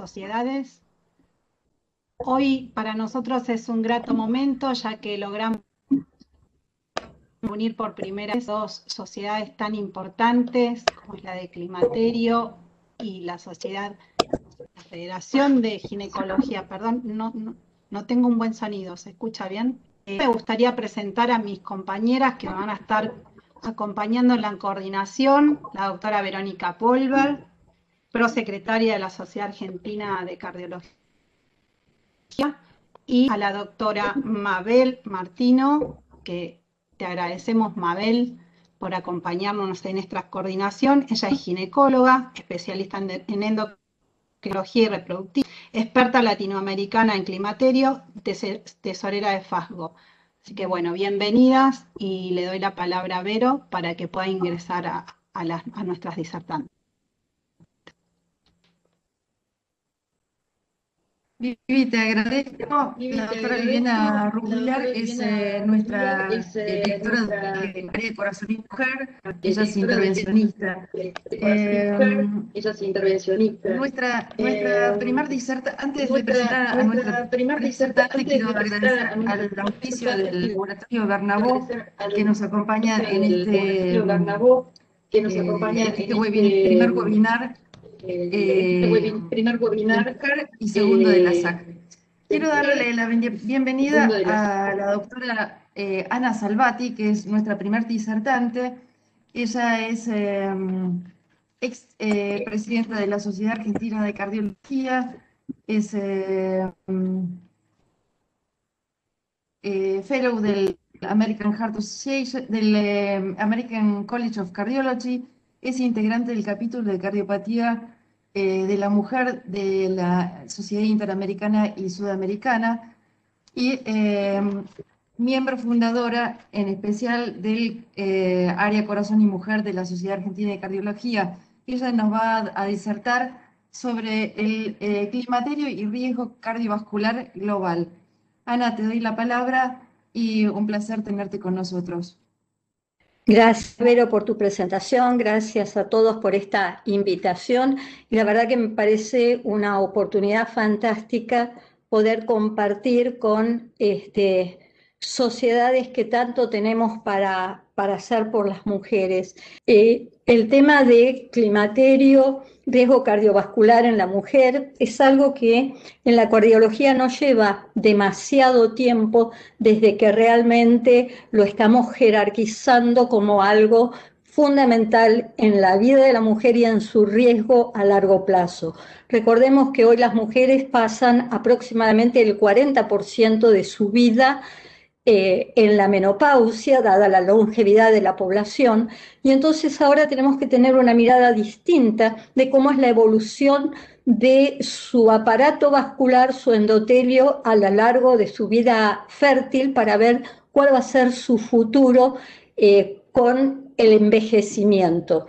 Intersociedades. Hoy para nosotros es un grato momento ya que logramos unir por primera vez dos sociedades tan importantes como es la de Climaterio y la sociedad, la Federación de Ginecología, perdón, no, no, tengo un buen sonido, ¿se escucha bien? Eh, me gustaría presentar a mis compañeras que van a estar acompañando en la coordinación, la doctora Verónica Polver, prosecretaria de la Sociedad Argentina de Cardiología, y a la doctora Mabel Martino, que te agradecemos, Mabel, por acompañarnos en esta coordinación. Ella es ginecóloga, especialista en endocrinología y reproductiva, experta latinoamericana en climaterio, tesorera de FASGO. Así que bueno, bienvenidas y le doy la palabra a Vero para que pueda ingresar a, a nuestras disertantes. Vivi, te agradezco. La doctora Viviana Rubilar es eh, nuestra eh, directora de María de Corazón y Mujer. Ella es intervencionista. ella es intervencionista. Nuestra, nuestra primer diserta, antes de presentar a nuestra primer disertante, quiero agradecer al auspicio del laboratorio Bernabó que nos acompaña en este, que nos acompaña en este, este primer webinar eh, primer webinar y segundo de la SAC. Quiero darle la bienvenida a la doctora eh, Ana Salvati, que es nuestra primer disertante. Ella es em, ex eh, presidenta de la Sociedad Argentina de Cardiología, es em, fellow del American Heart Association, del em, American College of Cardiology, es integrante del capítulo de cardiopatía eh, de la mujer de la Sociedad Interamericana y Sudamericana y eh, miembro fundadora en especial del eh, área Corazón y Mujer de la Sociedad Argentina de Cardiología. Ella nos va a, disertar sobre el climaterio y riesgo cardiovascular global. Ana, te doy la palabra y un placer tenerte con nosotros. Gracias, Vero, por tu presentación, gracias a todos por esta invitación. Y la verdad que me parece una oportunidad fantástica poder compartir con este, sociedades que tanto tenemos para, para hacer por las mujeres. Eh, el tema de climaterio, riesgo cardiovascular en la mujer, es algo que en la cardiología no lleva demasiado tiempo desde que realmente lo estamos jerarquizando como algo fundamental en la vida de la mujer y en su riesgo a largo plazo. Recordemos que hoy las mujeres pasan aproximadamente el 40% de su vida eh, en la menopausia, dada la longevidad de la población, y entonces ahora tenemos que tener una mirada distinta de cómo es la evolución de su aparato vascular, su endotelio a lo largo de su vida fértil para ver cuál va a ser su futuro eh, con el envejecimiento.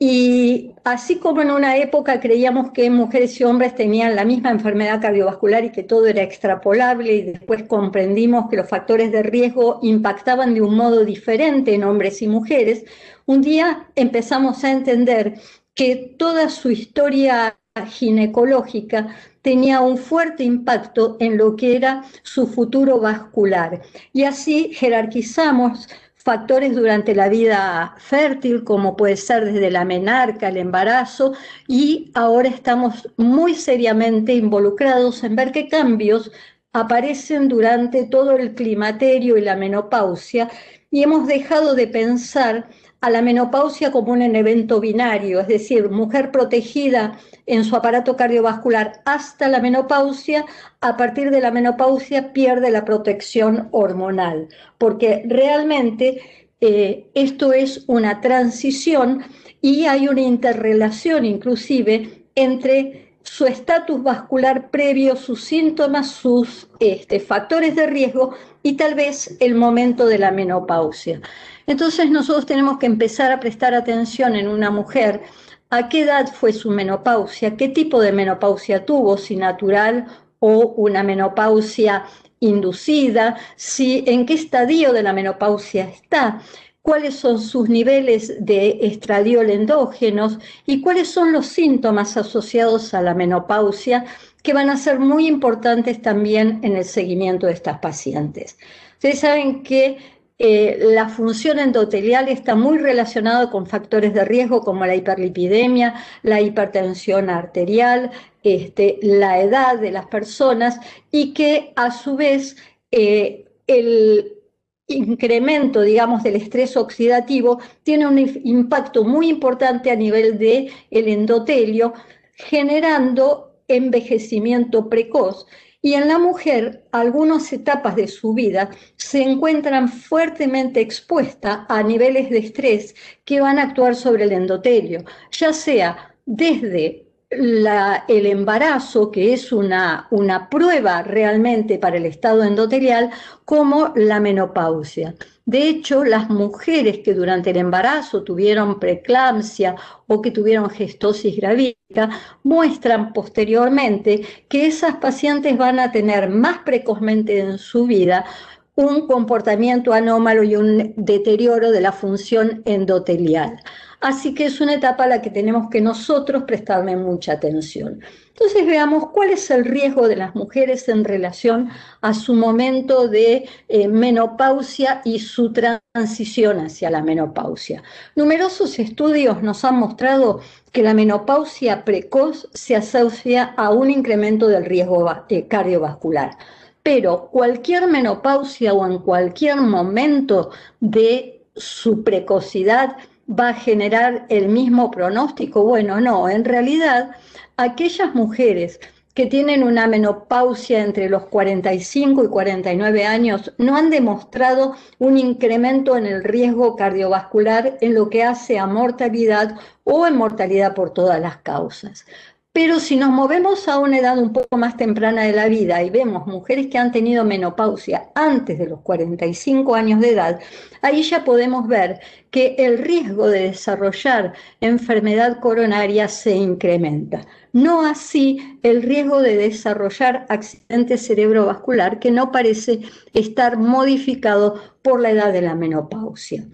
Y así como en una época creíamos que mujeres y hombres tenían la misma enfermedad cardiovascular y que todo era extrapolable y después comprendimos que los factores de riesgo impactaban de un modo diferente en hombres y mujeres, un día empezamos a entender que toda su historia ginecológica tenía un fuerte impacto en lo que era su futuro vascular. Y así jerarquizamos factores durante la vida fértil, como puede ser desde la menarca, el embarazo, y ahora estamos muy seriamente involucrados en ver qué cambios aparecen durante todo el climaterio y la menopausia, y hemos dejado de pensar a la menopausia como un evento binario, es decir, mujer protegida en su aparato cardiovascular hasta la menopausia, a partir de la menopausia pierde la protección hormonal, porque realmente eh, esto es una transición y hay una interrelación inclusive entre su estatus vascular previo, sus síntomas, sus este, factores de riesgo y tal vez el momento de la menopausia. Entonces nosotros tenemos que empezar a prestar atención en una mujer a qué edad fue su menopausia, qué tipo de menopausia tuvo, si natural o una menopausia inducida, si en qué estadio de la menopausia está, cuáles son sus niveles de estradiol endógenos y cuáles son los síntomas asociados a la menopausia que van a ser muy importantes también en el seguimiento de estas pacientes. Ustedes saben que eh, la función endotelial está muy relacionada con factores de riesgo como la hiperlipidemia, la hipertensión arterial, este, la edad de las personas y que a su vez eh, el incremento, digamos, del estrés oxidativo tiene un impacto muy importante a nivel del el endotelio, generando envejecimiento precoz. Y en la mujer, algunas etapas de su vida se encuentran fuertemente expuestas a niveles de estrés que van a actuar sobre el endotelio, ya sea desde el embarazo, que es una, una prueba realmente para el estado endotelial, como la menopausia. De hecho, las mujeres que durante el embarazo tuvieron preeclampsia o que tuvieron gestosis gravídica muestran posteriormente que esas pacientes van a tener más precozmente en su vida un comportamiento anómalo y un deterioro de la función endotelial. Así que es una etapa a la que tenemos que nosotros prestarle mucha atención. Entonces veamos cuál es el riesgo de las mujeres en relación a su momento de eh, menopausia y su transición hacia la menopausia. Numerosos estudios nos han mostrado que la menopausia precoz se asocia a un incremento del riesgo eh, cardiovascular. Pero cualquier menopausia o en cualquier momento de su precocidad va a generar el mismo pronóstico. Bueno, no, en realidad aquellas mujeres que tienen una menopausia entre los 45 y 49 años no han demostrado un incremento en el riesgo cardiovascular en lo que hace a mortalidad o en mortalidad por todas las causas. Pero si nos movemos a una edad un poco más temprana de la vida y vemos mujeres que han tenido menopausia antes de los 45 años de edad, ahí ya podemos ver que el riesgo de desarrollar enfermedad coronaria se incrementa. No así el riesgo de desarrollar accidente cerebrovascular que no parece estar modificado por la edad de la menopausia.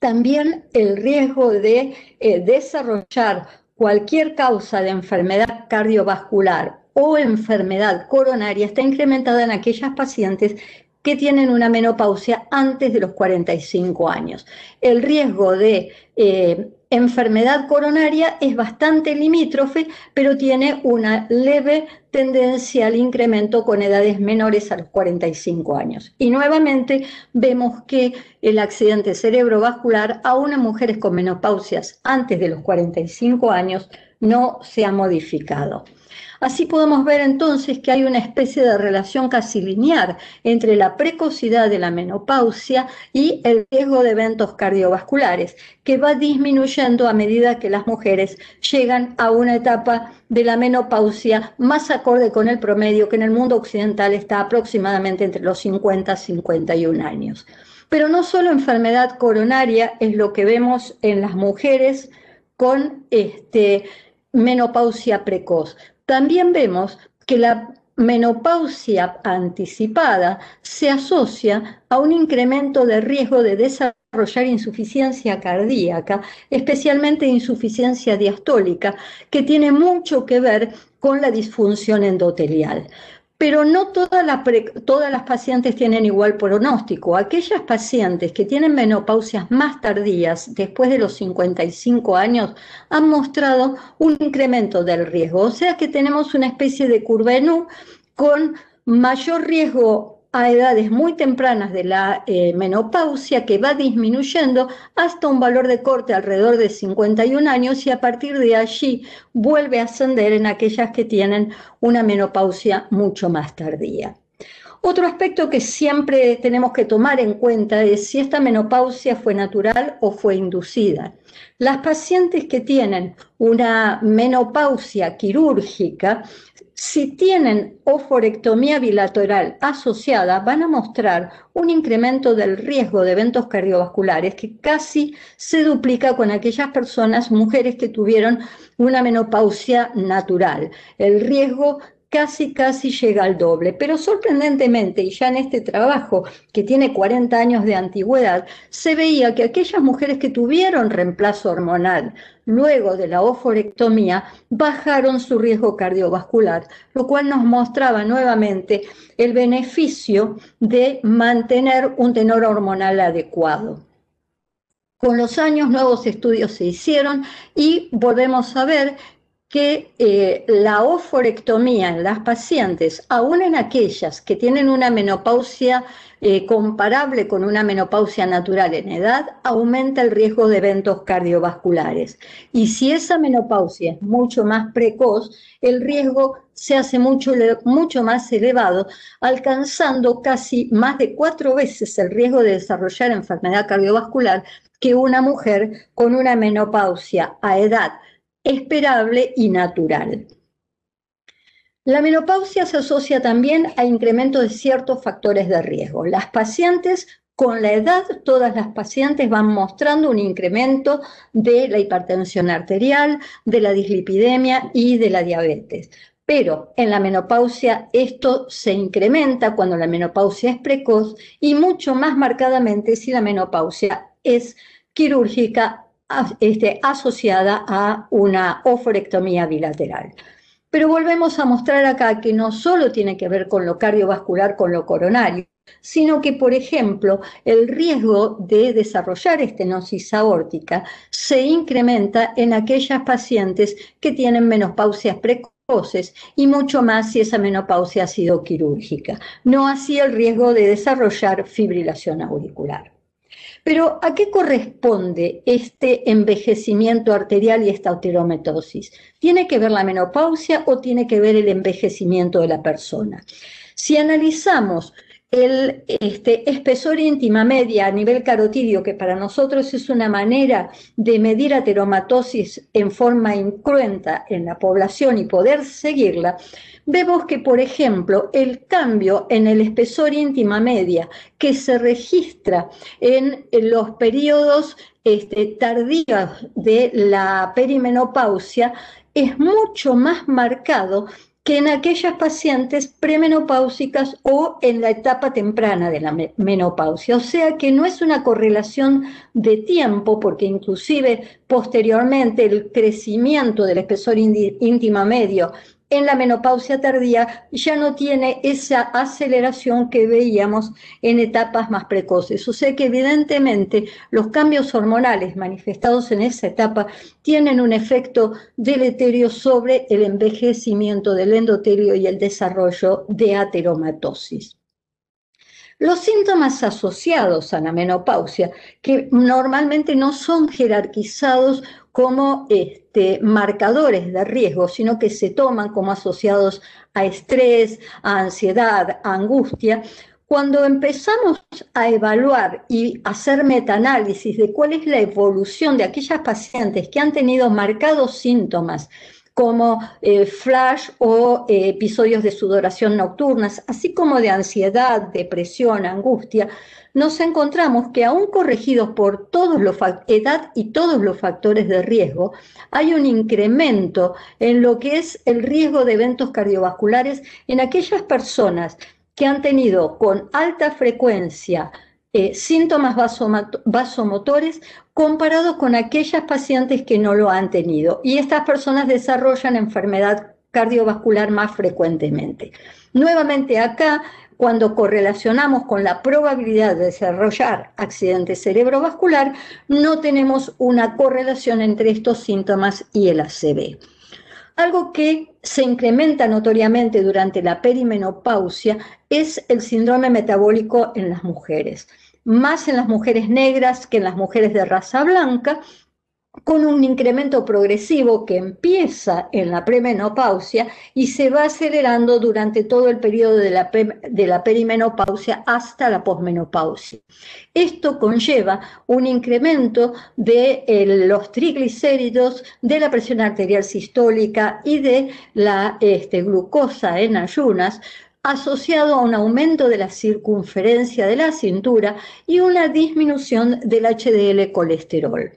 También el riesgo de eh, desarrollar cualquier causa de enfermedad cardiovascular o enfermedad coronaria está incrementada en aquellas pacientes que tienen una menopausia antes de los 45 años. El riesgo de eh, enfermedad coronaria es bastante limítrofe, pero tiene una leve tendencia al incremento con edades menores a los 45 años. Y nuevamente vemos que el accidente cerebrovascular, aún en mujeres con menopausias antes de los 45 años, no se ha modificado. Así podemos ver entonces que hay una especie de relación casi lineal entre la precocidad de la menopausia y el riesgo de eventos cardiovasculares, que va disminuyendo a medida que las mujeres llegan a una etapa de la menopausia más acorde con el promedio que en el mundo occidental está aproximadamente entre los 50 y 51 años. Pero no solo enfermedad coronaria es lo que vemos en las mujeres con este, menopausia precoz. También vemos que la menopausia anticipada se asocia a un incremento de riesgo de desarrollar insuficiencia cardíaca, especialmente insuficiencia diastólica, que tiene mucho que ver con la disfunción endotelial. Pero no todas las, pacientes tienen igual pronóstico. Aquellas pacientes que tienen menopausias más tardías, después de los 55 años, han mostrado un incremento del riesgo. O sea que tenemos una especie de curva en U con mayor riesgo a edades muy tempranas de la eh, menopausia que va disminuyendo hasta un valor de corte alrededor de 51 años y a partir de allí vuelve a ascender en aquellas que tienen una menopausia mucho más tardía. Otro aspecto que siempre tenemos que tomar en cuenta es si esta menopausia fue natural o fue inducida. Las pacientes que tienen una menopausia quirúrgica si tienen oforectomía bilateral asociada, van a mostrar un incremento del riesgo de eventos cardiovasculares que casi se duplica con aquellas personas, mujeres que tuvieron una menopausia natural. El riesgo casi, casi llega al doble. Pero sorprendentemente, y ya en este trabajo que tiene 40 años de antigüedad, se veía que aquellas mujeres que tuvieron reemplazo hormonal luego de la oforectomía bajaron su riesgo cardiovascular, lo cual nos mostraba nuevamente el beneficio de mantener un tenor hormonal adecuado. Con los años nuevos estudios se hicieron y volvemos a ver que eh, la oforectomía en las pacientes, aún en aquellas que tienen una menopausia eh, comparable con una menopausia natural en edad, aumenta el riesgo de eventos cardiovasculares. Y si esa menopausia es mucho más precoz, el riesgo se hace mucho, mucho más elevado, alcanzando casi más de cuatro veces el riesgo de desarrollar enfermedad cardiovascular que una mujer con una menopausia a edad esperable y natural. La menopausia se asocia también a incremento de ciertos factores de riesgo. Las pacientes con la edad, todas las pacientes van mostrando un incremento de la hipertensión arterial, de la dislipidemia y de la diabetes. Pero en la menopausia esto se incrementa cuando la menopausia es precoz y mucho más marcadamente si la menopausia es quirúrgica este, asociada a una oforectomía bilateral. Pero volvemos a mostrar acá que no solo tiene que ver con lo cardiovascular, con lo coronario, sino que, por ejemplo, el riesgo de desarrollar estenosis aórtica se incrementa en aquellas pacientes que tienen menopausias precoces y mucho más si esa menopausia ha sido quirúrgica. No así el riesgo de desarrollar fibrilación auricular. Pero ¿a qué corresponde este envejecimiento arterial y esta osteometosis? ¿Tiene que ver la menopausia o tiene que ver el envejecimiento de la persona? Si analizamos el este, espesor íntima media a nivel carotidio, que para nosotros es una manera de medir ateromatosis en forma incruenta en la población y poder seguirla, vemos que, por ejemplo, el cambio en el espesor íntima media que se registra en los periodos este, tardíos de la perimenopausia es mucho más marcado que en aquellas pacientes premenopáusicas o en la etapa temprana de la menopausia. O sea que no es una correlación de tiempo, porque inclusive posteriormente el crecimiento del espesor íntima medio en la menopausia tardía ya no tiene esa aceleración que veíamos en etapas más precoces. O sea que evidentemente los cambios hormonales manifestados en esa etapa tienen un efecto deleterio sobre el envejecimiento del endotelio y el desarrollo de ateromatosis. Los síntomas asociados a la menopausia, que normalmente no son jerarquizados como este, marcadores de riesgo, sino que se toman como asociados a estrés, a ansiedad, a angustia. Cuando empezamos a evaluar y hacer metaanálisis de cuál es la evolución de aquellas pacientes que han tenido marcados síntomas como eh, flash o eh, episodios de sudoración nocturnas, así como de ansiedad, depresión, angustia, nos encontramos que aún corregidos por todos los edad y todos los factores de riesgo, hay un incremento en lo que es el riesgo de eventos cardiovasculares en aquellas personas que han tenido con alta frecuencia eh, síntomas vasomotores comparados con aquellas pacientes que no lo han tenido. Y estas personas desarrollan enfermedad cardiovascular más frecuentemente. Nuevamente acá, cuando correlacionamos con la probabilidad de desarrollar accidente cerebrovascular, no tenemos una correlación entre estos síntomas y el ACV. Algo que se incrementa notoriamente durante la perimenopausia es el síndrome metabólico en las mujeres, más en las mujeres negras que en las mujeres de raza blanca, con un incremento progresivo que empieza en la premenopausia y se va acelerando durante todo el periodo de la, de la perimenopausia hasta la posmenopausia. Esto conlleva un incremento de los triglicéridos, de la presión arterial sistólica y de la este, glucosa en ayunas, asociado a un aumento de la circunferencia de la cintura y una disminución del HDL colesterol.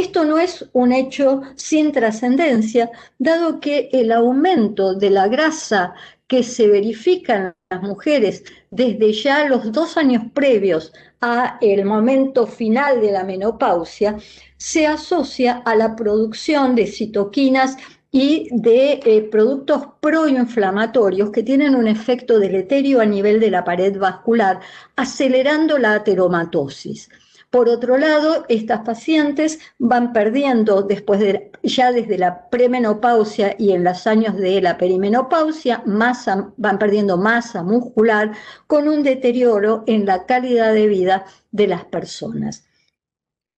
Esto no es un hecho sin trascendencia, dado que el aumento de la grasa que se verifica en las mujeres desde ya los dos años previos a el momento final de la menopausia se asocia a la producción de citoquinas y de eh, productos proinflamatorios que tienen un efecto deleterio a nivel de la pared vascular, acelerando la ateromatosis. Por otro lado, estas pacientes van perdiendo después de, ya desde la premenopausia y en los años de la perimenopausia, masa, van perdiendo masa muscular con un deterioro en la calidad de vida de las personas.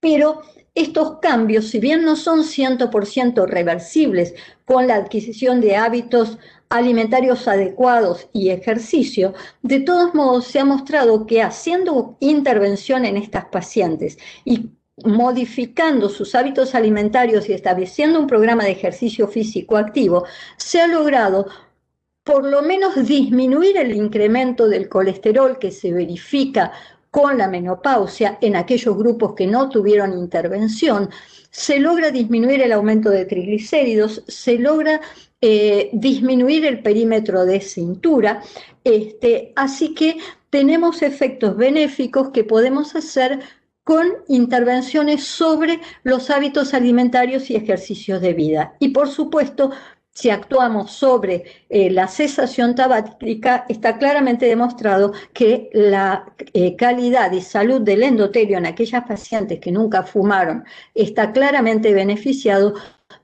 Pero estos cambios, si bien no son 100% reversibles con la adquisición de hábitos alimentarios adecuados y ejercicio, de todos modos se ha mostrado que haciendo intervención en estas pacientes y modificando sus hábitos alimentarios y estableciendo un programa de ejercicio físico activo, se ha logrado por lo menos disminuir el incremento del colesterol que se verifica con la menopausia en aquellos grupos que no tuvieron intervención, se logra disminuir el aumento de triglicéridos, se logra eh, disminuir el perímetro de cintura. Este, así que tenemos efectos benéficos que podemos hacer con intervenciones sobre los hábitos alimentarios y ejercicios de vida. Y por supuesto, si actuamos sobre eh, la cesación tabáquica, está claramente demostrado que la eh, calidad y salud del endotelio en aquellas pacientes que nunca fumaron está claramente beneficiado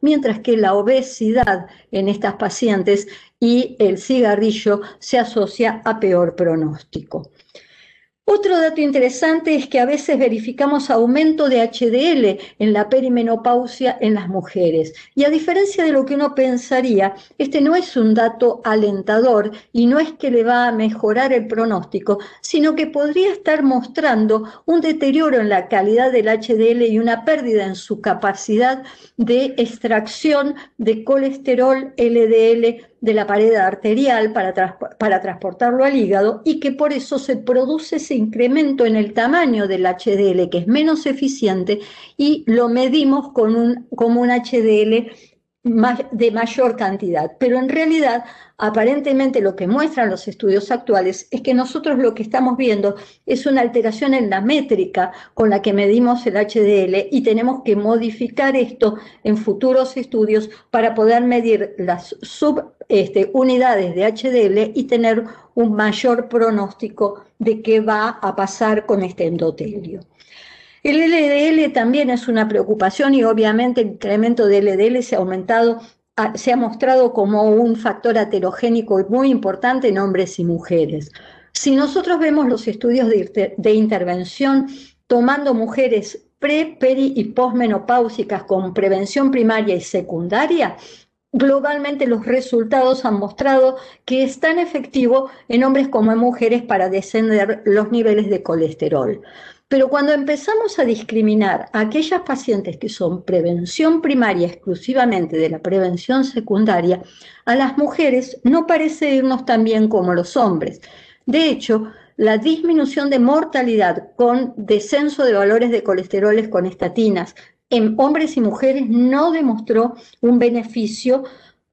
mientras que la obesidad en estas pacientes y el cigarrillo se asocia a peor pronóstico. Otro dato interesante es que a veces verificamos aumento de HDL en la perimenopausia en las mujeres. Y a diferencia de lo que uno pensaría, este no es un dato alentador y no es que le va a mejorar el pronóstico, sino que podría estar mostrando un deterioro en la calidad del HDL y una pérdida en su capacidad de extracción de colesterol LDL de la pared arterial para, para, transportarlo al hígado y que por eso se produce ese incremento en el tamaño del HDL que es menos eficiente y lo medimos con un, como un HDL de mayor cantidad. Pero en realidad, aparentemente lo que muestran los estudios actuales es que nosotros lo que estamos viendo es una alteración en la métrica con la que medimos el HDL y tenemos que modificar esto en futuros estudios para poder medir las subunidades este, de HDL y tener un mayor pronóstico de qué va a pasar con este endotelio. El LDL también es una preocupación y obviamente el incremento del LDL se ha aumentado, se ha mostrado como un factor aterogénico muy importante en hombres y mujeres. Si nosotros vemos los estudios de, de intervención tomando mujeres pre, peri y posmenopáusicas con prevención primaria y secundaria, globalmente los resultados han mostrado que es tan efectivo en hombres como en mujeres para descender los niveles de colesterol. Pero cuando empezamos a discriminar a aquellas pacientes que son prevención primaria exclusivamente de la prevención secundaria, a las mujeres no parece irnos tan bien como los hombres. De hecho, la disminución de mortalidad con descenso de valores de colesteroles con estatinas en hombres y mujeres no demostró un beneficio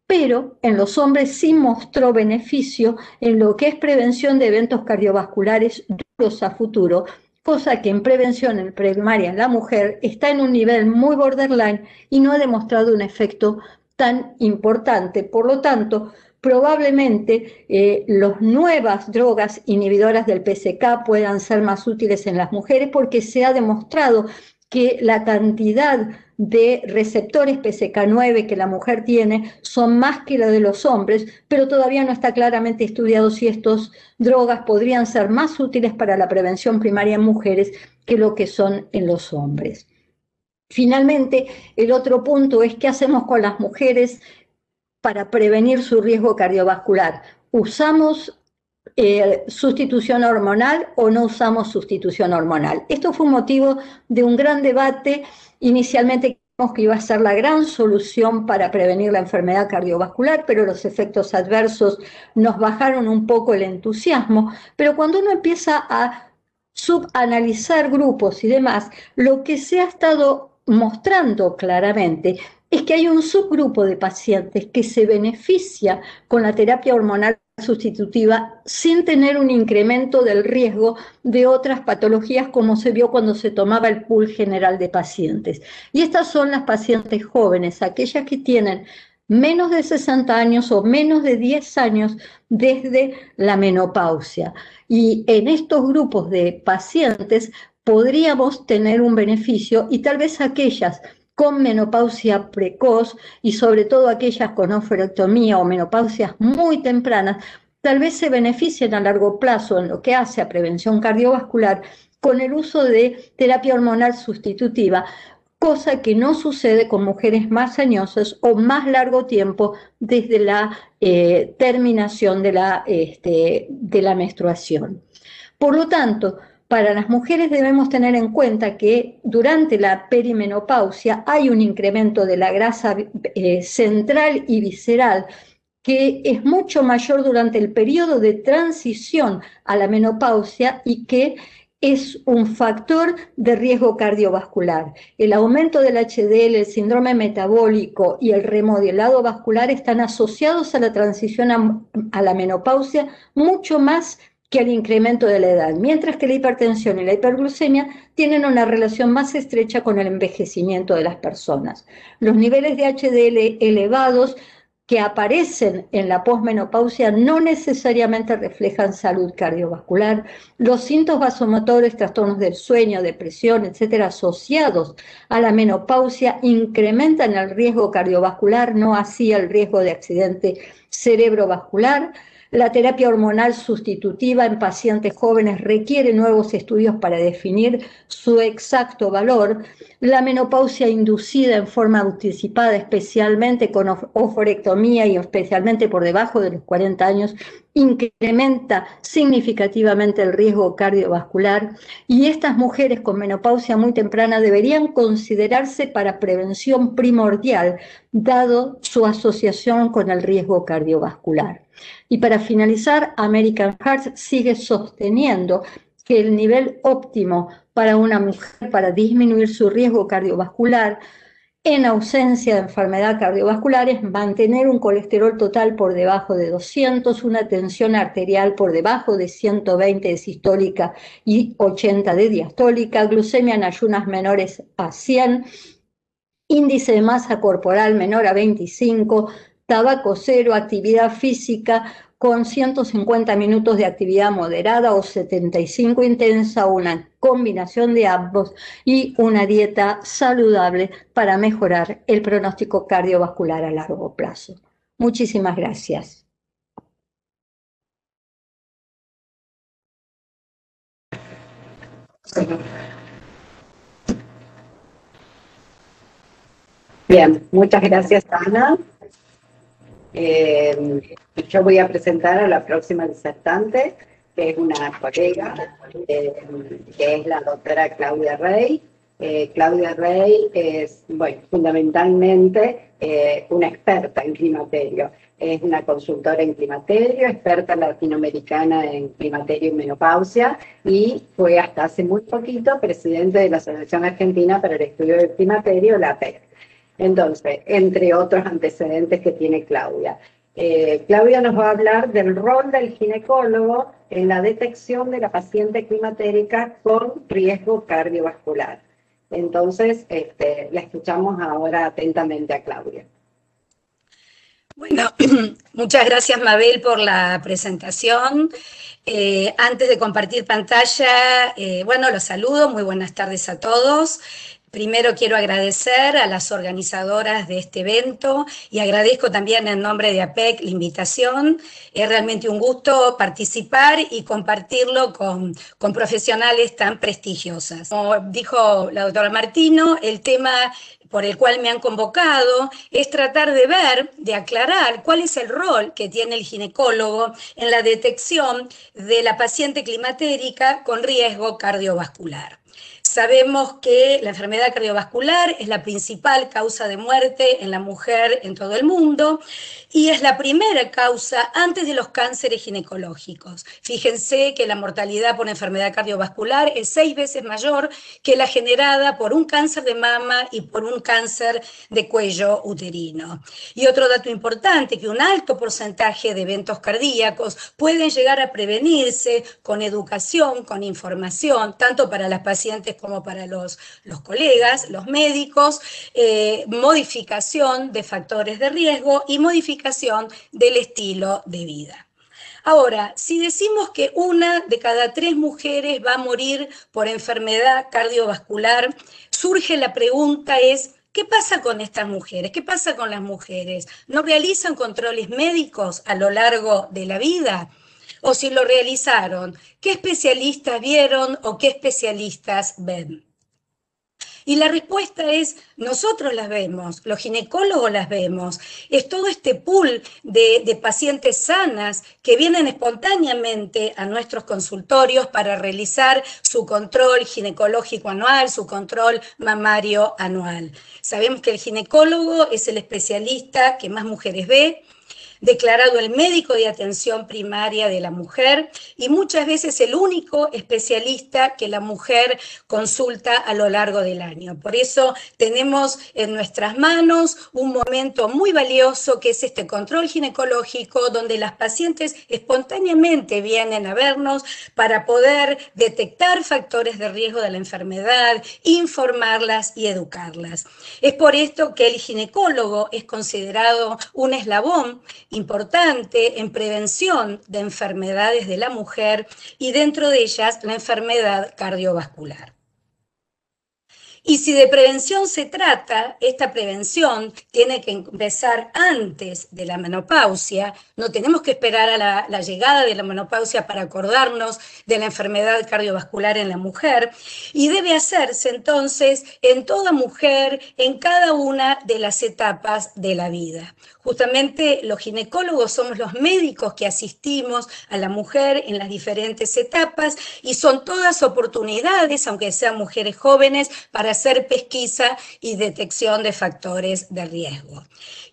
pero en los hombres sí mostró beneficio en lo que es prevención de eventos cardiovasculares duros a futuro, cosa que en prevención en primaria en la mujer está en un nivel muy borderline y no ha demostrado un efecto tan importante. Por lo tanto, probablemente eh, las nuevas drogas inhibidoras del PCK puedan ser más útiles en las mujeres porque se ha demostrado que la cantidad de receptores PCK9 que la mujer tiene son más que la de los hombres, pero todavía no está claramente estudiado si estas drogas podrían ser más útiles para la prevención primaria en mujeres que lo que son en los hombres. Finalmente, el otro punto es qué hacemos con las mujeres para prevenir su riesgo cardiovascular. ¿Usamos eh, sustitución hormonal o no usamos sustitución hormonal. Esto fue un motivo de un gran debate. Inicialmente que iba a ser la gran solución para prevenir la enfermedad cardiovascular, pero los efectos adversos nos bajaron un poco el entusiasmo. Pero cuando uno empieza a subanalizar grupos y demás, lo que se ha estado mostrando claramente es que hay un subgrupo de pacientes que se beneficia con la terapia hormonal sustitutiva sin tener un incremento del riesgo de otras patologías como se vio cuando se tomaba el pool general de pacientes. Y estas son las pacientes jóvenes, aquellas que tienen menos de 60 años o menos de 10 años desde la menopausia. Y en estos grupos de pacientes podríamos tener un beneficio y tal vez aquellas con menopausia precoz y sobre todo aquellas con oferectomía o menopausias muy tempranas, tal vez se beneficien a largo plazo en lo que hace a prevención cardiovascular con el uso de terapia hormonal sustitutiva, cosa que no sucede con mujeres más añosas o más largo tiempo desde la eh, terminación este, de la menstruación. Por lo tanto, para las mujeres debemos tener en cuenta que durante la perimenopausia hay un incremento de la grasa eh, central y visceral que es mucho mayor durante el periodo de transición a la menopausia y que es un factor de riesgo cardiovascular. El aumento del HDL, el síndrome metabólico y el remodelado vascular están asociados a la transición a, a la menopausia mucho más que al incremento de la edad, mientras que la hipertensión y la hiperglucemia tienen una relación más estrecha con el envejecimiento de las personas. Los niveles de HDL elevados que aparecen en la posmenopausia no necesariamente reflejan salud cardiovascular. Los síntomas vasomotores, trastornos del sueño, depresión, etcétera, asociados a la menopausia incrementan el riesgo cardiovascular, no así el riesgo de accidente cerebrovascular. La terapia hormonal sustitutiva en pacientes jóvenes requiere nuevos estudios para definir su exacto valor. La menopausia inducida en forma anticipada, especialmente con oforectomía y especialmente por debajo de los 40 años, incrementa significativamente el riesgo cardiovascular y estas mujeres con menopausia muy temprana deberían considerarse para prevención primordial, dado su asociación con el riesgo cardiovascular. Y para finalizar, American Heart sigue sosteniendo que el nivel óptimo para una mujer para disminuir su riesgo cardiovascular en ausencia de enfermedad cardiovascular es mantener un colesterol total por debajo de 200, una tensión arterial por debajo de 120 de sistólica y 80 de diastólica, glucemia en ayunas menores a 100, índice de masa corporal menor a 25, tabaco cero, actividad física con 150 minutos de actividad moderada o 75 intensa, una combinación de ambos y una dieta saludable para mejorar el pronóstico cardiovascular a largo plazo. Muchísimas gracias. Bien, muchas gracias Ana. Eh, yo voy a presentar a la próxima disertante, que es una colega, eh, que es la doctora Claudia Rey. Eh, Claudia Rey es, bueno, fundamentalmente una experta en climaterio. Es una consultora en climaterio, experta latinoamericana en climaterio y menopausia, y fue hasta hace muy poquito presidente de la Asociación Argentina para el Estudio del Climaterio, la APEC. Entonces, entre otros antecedentes que tiene Claudia. Eh, Claudia nos va a hablar del rol del ginecólogo en la detección de la paciente climatérica con riesgo cardiovascular. Entonces, este, la escuchamos ahora atentamente a Claudia. Bueno, muchas gracias Mabel por la presentación. Eh, antes de compartir pantalla, eh, bueno, los saludo, muy buenas tardes a todos. Primero quiero agradecer a las organizadoras de este evento y agradezco también en nombre de APEC la invitación. Es realmente un gusto participar y compartirlo con, con profesionales tan prestigiosas. Como dijo la doctora Martino, el tema por el cual me han convocado es tratar de ver, de aclarar cuál es el rol que tiene el ginecólogo en la detección de la paciente climatérica con riesgo cardiovascular. Sabemos que la enfermedad cardiovascular es la principal causa de muerte en la mujer en todo el mundo y es la primera causa antes de los cánceres ginecológicos. Fíjense que la mortalidad por enfermedad cardiovascular es seis veces mayor que la generada por un cáncer de mama y por un cáncer de cuello uterino. Y otro dato importante, que un alto porcentaje de eventos cardíacos pueden llegar a prevenirse con educación, con información, tanto para las pacientes como para los, los colegas, los médicos, eh, modificación de factores de riesgo y modificación del estilo de vida. Ahora, si decimos que una de cada tres mujeres va a morir por enfermedad cardiovascular, surge la pregunta es, ¿qué pasa con estas mujeres? ¿Qué pasa con las mujeres? ¿No realizan controles médicos a lo largo de la vida? O si lo realizaron, ¿qué especialistas vieron o qué especialistas ven? Y la respuesta es, nosotros las vemos, los ginecólogos las vemos. Es todo este pool de, pacientes sanas que vienen espontáneamente a nuestros consultorios para realizar su control ginecológico anual, su control mamario anual. Sabemos que el ginecólogo es el especialista que más mujeres ve, declarado el médico de atención primaria de la mujer y muchas veces el único especialista que la mujer consulta a lo largo del año. Por eso tenemos en nuestras manos un momento muy valioso que es este control ginecológico donde las pacientes espontáneamente vienen a vernos para poder detectar factores de riesgo de la enfermedad, informarlas y educarlas. Es por esto que el ginecólogo es considerado un eslabón importante en prevención de enfermedades de la mujer y dentro de ellas la enfermedad cardiovascular. Y si de prevención se trata, esta prevención tiene que empezar antes de la menopausia. No tenemos que esperar a la, llegada de la menopausia para acordarnos de la enfermedad cardiovascular en la mujer. Y debe hacerse entonces en toda mujer, en cada una de las etapas de la vida. Justamente los ginecólogos somos los médicos que asistimos a la mujer en las diferentes etapas y son todas oportunidades, aunque sean mujeres jóvenes, para hacer pesquisa y detección de factores de riesgo.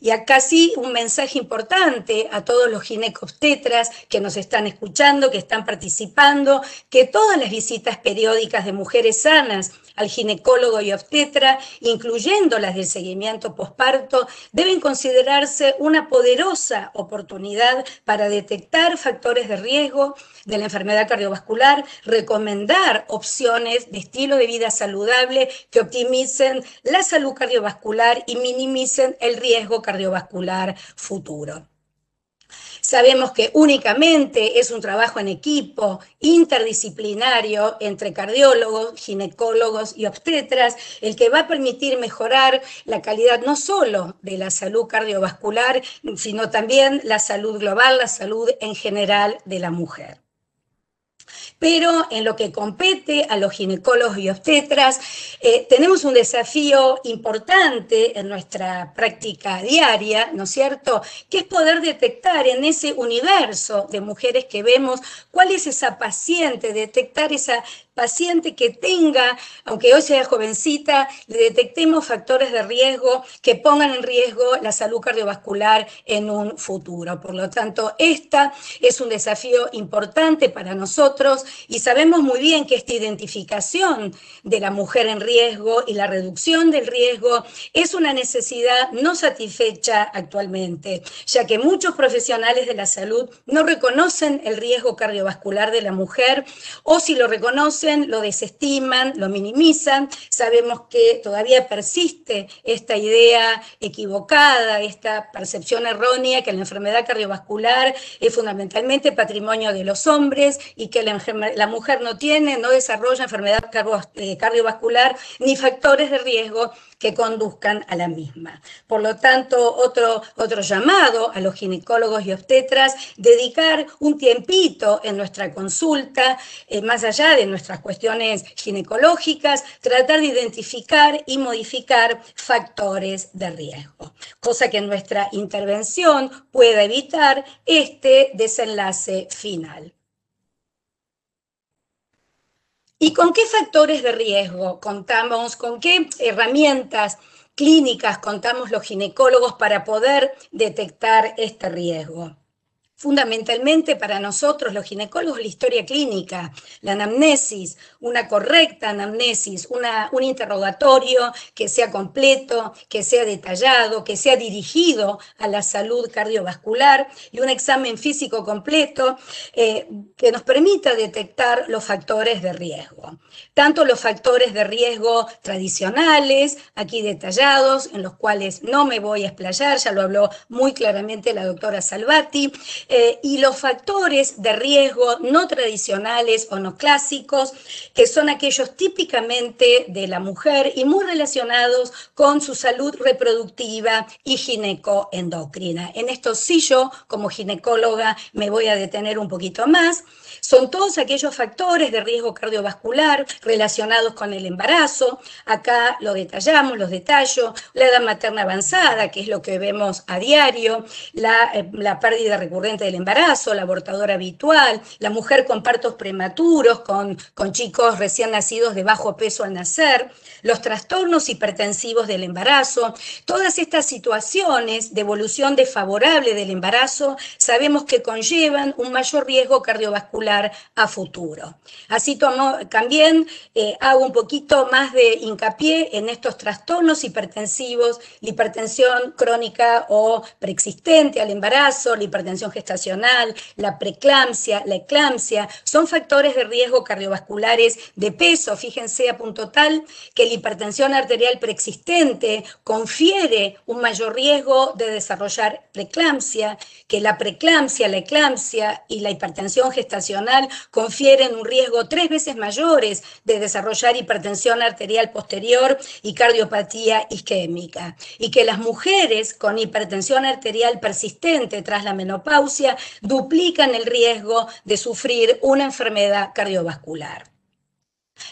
Y acá sí un mensaje importante a todos los ginecobstetras que nos están escuchando, que están participando, que todas las visitas periódicas de mujeres sanas al ginecólogo y obstetra, incluyendo las del seguimiento posparto, deben considerarse una poderosa oportunidad para detectar factores de riesgo de la enfermedad cardiovascular, recomendar opciones de estilo de vida saludable que optimicen la salud cardiovascular y minimicen el riesgo cardiovascular futuro. Sabemos que únicamente es un trabajo en equipo, interdisciplinario, entre cardiólogos, ginecólogos y obstetras, el que va a permitir mejorar la calidad no solo de la salud cardiovascular, sino también la salud global, la salud en general de la mujer pero en lo que compete a los ginecólogos y obstetras, eh, tenemos un desafío importante en nuestra práctica diaria, ¿no es cierto?, que es poder detectar en ese universo de mujeres que vemos cuál es esa paciente, detectar esa paciente que tenga, aunque hoy sea jovencita, le detectemos factores de riesgo que pongan en riesgo la salud cardiovascular en un futuro. Por lo tanto, esta es un desafío importante para nosotros y sabemos muy bien que esta identificación de la mujer en riesgo y la reducción del riesgo es una necesidad no satisfecha actualmente, ya que muchos profesionales de la salud no reconocen el riesgo cardiovascular de la mujer o si lo reconocen, lo desestiman, lo minimizan. Sabemos que todavía persiste esta idea equivocada, esta percepción errónea que la enfermedad cardiovascular es fundamentalmente patrimonio de los hombres y que la, mujer no tiene, no desarrolla enfermedad eh, cardiovascular ni factores de riesgo que conduzcan a la misma. Por lo tanto, otro, otro llamado a los ginecólogos y obstetras, dedicar un tiempito en nuestra consulta, eh, más allá de nuestras cuestiones ginecológicas, tratar de identificar y modificar factores de riesgo, cosa que nuestra intervención pueda evitar este desenlace final. ¿Y con qué factores de riesgo contamos? ¿Con qué herramientas clínicas contamos los ginecólogos para poder detectar este riesgo? fundamentalmente para nosotros los ginecólogos la historia clínica, la anamnesis, una correcta anamnesis, un interrogatorio que sea completo, que sea detallado, que sea dirigido a la salud cardiovascular y un examen físico completo eh, que nos permita detectar los factores de riesgo. Tanto los factores de riesgo tradicionales, aquí detallados, en los cuales no me voy a explayar, ya lo habló muy claramente la doctora Salvati, eh, y los factores de riesgo no tradicionales o no clásicos, que son aquellos típicamente de la mujer y muy relacionados con su salud reproductiva y ginecoendocrina. En esto sí yo, como ginecóloga, me voy a detener un poquito más. Son todos aquellos factores de riesgo cardiovascular relacionados con el embarazo. Acá lo detallamos, los detallo. La edad materna avanzada, que es lo que vemos a diario, la, eh, la pérdida recurrente del embarazo, la abortadora habitual, la mujer con partos prematuros, con, con chicos recién nacidos de bajo peso al nacer, los trastornos hipertensivos del embarazo, todas estas situaciones de evolución desfavorable del embarazo sabemos que conllevan un mayor riesgo cardiovascular a futuro. Así también eh, hago un poquito más de hincapié en estos trastornos hipertensivos, la hipertensión crónica o preexistente al embarazo, la hipertensión gestacional, la preeclampsia, la eclampsia, son factores de riesgo cardiovasculares de peso. Fíjense a punto tal que la hipertensión arterial preexistente confiere un mayor riesgo de desarrollar preeclampsia, que la preeclampsia, la eclampsia y la hipertensión gestacional confieren un riesgo tres veces mayores de desarrollar hipertensión arterial posterior y cardiopatía isquémica. Y que las mujeres con hipertensión arterial persistente tras la menopausia duplican el riesgo de sufrir una enfermedad cardiovascular.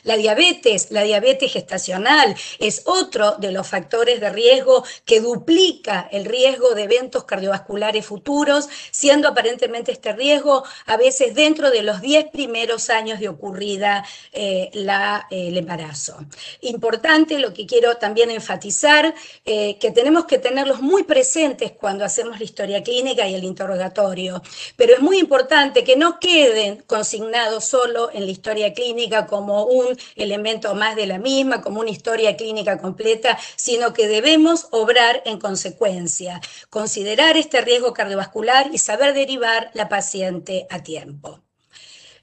La diabetes, la diabetes gestacional, es otro de los factores de riesgo que duplica el riesgo de eventos cardiovasculares futuros, siendo aparentemente este riesgo a veces dentro de los 10 primeros años de ocurrida eh, la, el embarazo. Importante lo que quiero también enfatizar, eh, que tenemos que tenerlos muy presentes cuando hacemos la historia clínica y el interrogatorio, pero es muy importante que no queden consignados solo en la historia clínica como un elemento más de la misma, como una historia clínica completa, sino que debemos obrar en consecuencia, considerar este riesgo cardiovascular y saber derivar la paciente a tiempo.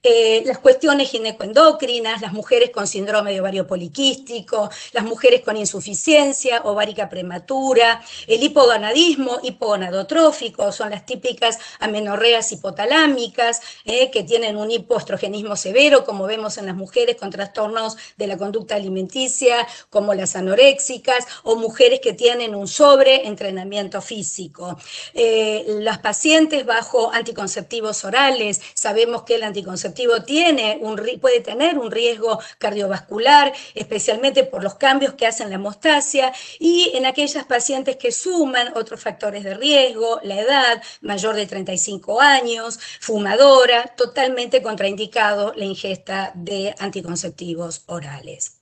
Eh, las cuestiones ginecoendocrinas, las mujeres con síndrome de ovario poliquístico, las mujeres con insuficiencia ovárica prematura, el hipogonadismo hipogonadotrófico, son las típicas amenorreas hipotalámicas eh, que tienen un hipoestrogenismo severo, como vemos en las mujeres con trastornos de la conducta alimenticia, como las anoréxicas, o mujeres que tienen un sobreentrenamiento físico. Eh, las pacientes bajo anticonceptivos orales, sabemos que el anticonceptivo tiene un, puede tener un riesgo cardiovascular, especialmente por los cambios que hacen la hemostasia, y en aquellas pacientes que suman otros factores de riesgo, la edad mayor de 35 años, fumadora, totalmente contraindicado la ingesta de anticonceptivos orales.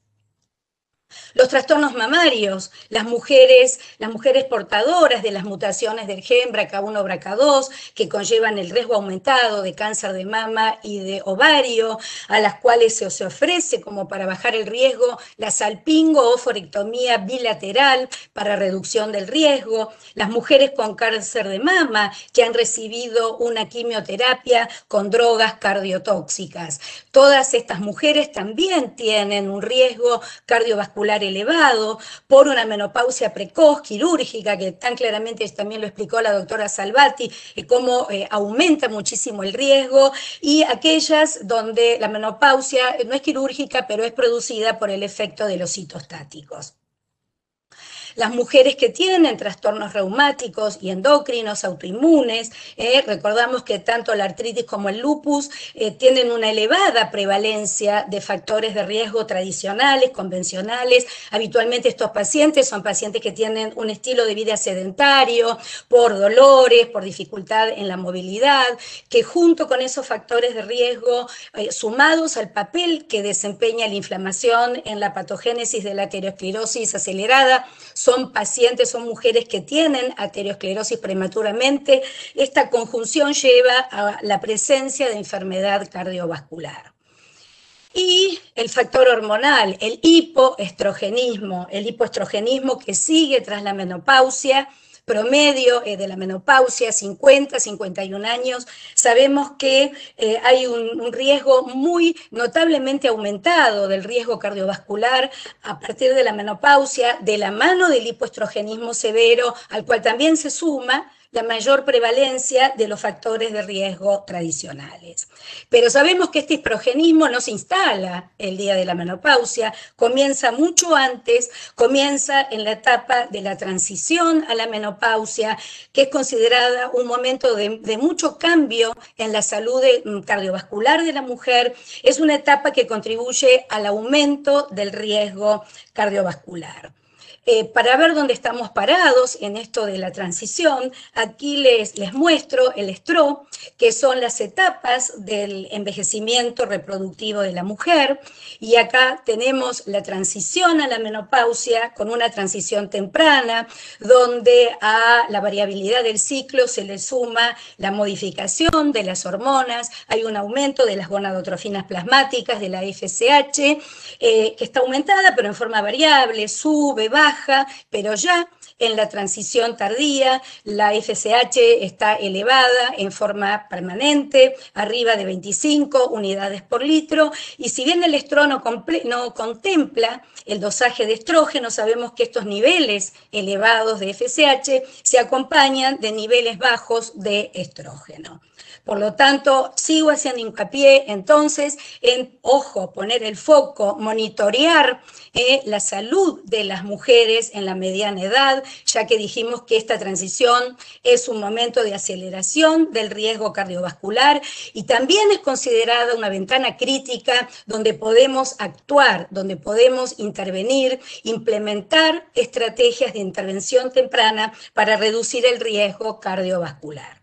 Los trastornos mamarios, las mujeres, las mujeres portadoras de las mutaciones del gen BRCA1, BRCA2, que conllevan el riesgo aumentado de cáncer de mama y de ovario, a las cuales se, ofrece como para bajar el riesgo la salpingo o forectomía bilateral para reducción del riesgo, las mujeres con cáncer de mama que han recibido una quimioterapia con drogas cardiotóxicas. Todas estas mujeres también tienen un riesgo cardiovascular elevado, por una menopausia precoz quirúrgica, que tan claramente también lo explicó la doctora Salvati, y cómo eh, aumenta muchísimo el riesgo, y aquellas donde la menopausia no es quirúrgica, pero es producida por el efecto de los citostáticos. Las mujeres que tienen trastornos reumáticos y endocrinos, autoinmunes, eh, recordamos que tanto la artritis como el lupus eh, tienen una elevada prevalencia de factores de riesgo tradicionales, convencionales. Habitualmente estos pacientes son pacientes que tienen un estilo de vida sedentario, por dolores, por dificultad en la movilidad, que junto con esos factores de riesgo, eh, sumados al papel que desempeña la inflamación en la patogénesis de la aterosclerosis acelerada, son pacientes, son mujeres que tienen aterosclerosis prematuramente. Esta conjunción lleva a la presencia de enfermedad cardiovascular. Y el factor hormonal, el hipoestrogenismo, el hipoestrogenismo que sigue tras la menopausia, promedio eh, de la menopausia, 50, 51 años, sabemos que eh, hay un, un, riesgo muy notablemente aumentado del riesgo cardiovascular a partir de la menopausia, de la mano del hipoestrogenismo severo, al cual también se suma la mayor prevalencia de los factores de riesgo tradicionales. Pero sabemos que este esprogenismo no se instala el día de la menopausia, comienza mucho antes, comienza en la etapa de la transición a la menopausia, que es considerada un momento de, mucho cambio en la salud mm, cardiovascular de la mujer, es una etapa que contribuye al aumento del riesgo cardiovascular. Eh, para ver dónde estamos parados en esto de la transición, aquí les, les muestro el estro, que son las etapas del envejecimiento reproductivo de la mujer, y acá tenemos la transición a la menopausia con una transición temprana, donde a la variabilidad del ciclo se le suma la modificación de las hormonas, hay un aumento de las gonadotrofinas plasmáticas, de la FSH, eh, que está aumentada, pero en forma variable, sube, baja, pero ya en la transición tardía la FSH está elevada en forma permanente, arriba de 25 unidades por litro, y si bien el estrógeno no contempla el dosaje de estrógeno, sabemos que estos niveles elevados de FSH se acompañan de niveles bajos de estrógeno. Por lo tanto, sigo haciendo hincapié entonces en, ojo, poner el foco, monitorear eh, la salud de las mujeres en la mediana edad, ya que dijimos que esta transición es un momento de aceleración del riesgo cardiovascular y también es considerada una ventana crítica donde podemos actuar, donde podemos intervenir, implementar estrategias de intervención temprana para reducir el riesgo cardiovascular.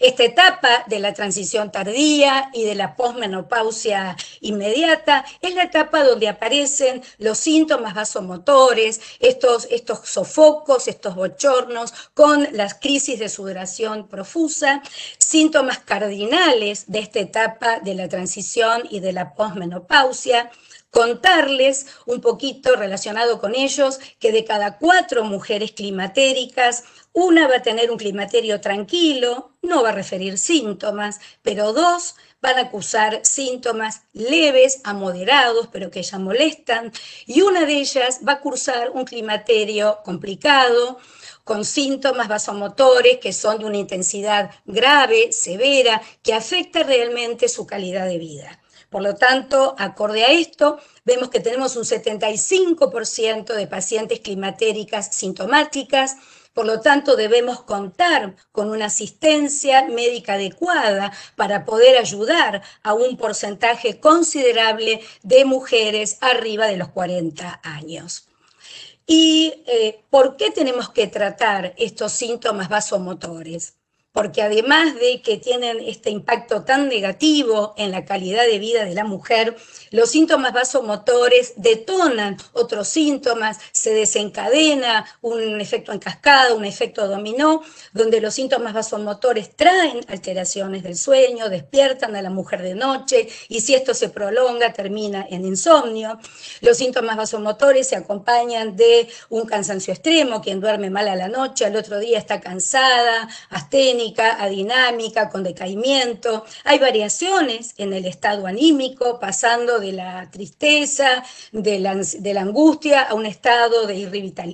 Esta etapa de la transición tardía y de la posmenopausia inmediata es la etapa donde aparecen los síntomas vasomotores, estos, estos sofocos, estos bochornos con las crisis de sudoración profusa, síntomas cardinales de esta etapa de la transición y de la posmenopausia, contarles un poquito relacionado con ellos que de cada cuatro mujeres climatéricas, una va a tener un climaterio tranquilo, no va a referir síntomas, pero dos van a acusar síntomas leves a moderados, pero que ya molestan, y una de ellas va a cursar un climaterio complicado, con síntomas vasomotores que son de una intensidad grave, severa, que afecta realmente su calidad de vida. Por lo tanto, acorde a esto, vemos que tenemos un 75% de pacientes climatéricas sintomáticas, por lo tanto, debemos contar con una asistencia médica adecuada para poder ayudar a un porcentaje considerable de mujeres arriba de los 40 años. ¿Y eh, por qué tenemos que tratar estos síntomas vasomotores? Porque además de que tienen este impacto tan negativo en la calidad de vida de la mujer, los síntomas vasomotores detonan otros síntomas, se desencadena un efecto en cascada, un efecto dominó, donde los síntomas vasomotores traen alteraciones del sueño, despiertan a la mujer de noche y si esto se prolonga termina en insomnio. Los síntomas vasomotores se acompañan de un cansancio extremo, quien duerme mal a la noche, al otro día está cansada, asténica, adinámica, con decaimiento. Hay variaciones en el estado anímico, pasando de la tristeza, de la, de la angustia a un estado de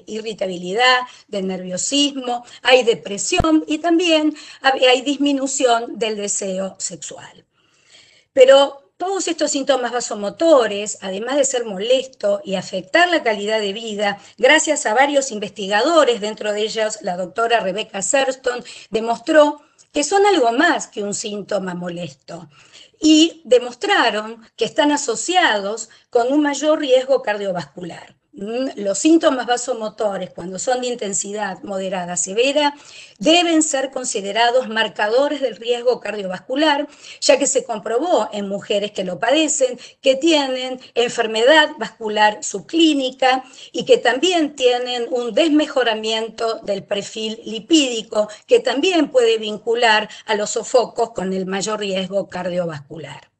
irritabilidad, de nerviosismo. Hay depresión y también hay disminución del deseo sexual. Pero todos estos síntomas vasomotores, además de ser molesto y afectar la calidad de vida, gracias a varios investigadores, dentro de ellos la doctora Rebecca Serston, demostró que son algo más que un síntoma molesto y demostraron que están asociados con un mayor riesgo cardiovascular. Mm, los síntomas vasomotores, cuando son de intensidad moderada severa, deben ser considerados marcadores del riesgo cardiovascular, ya que se comprobó en mujeres que lo padecen que tienen enfermedad vascular subclínica y que también tienen un desmejoramiento del perfil lipídico, que también puede vincular a los sofocos con el mayor riesgo cardiovascular.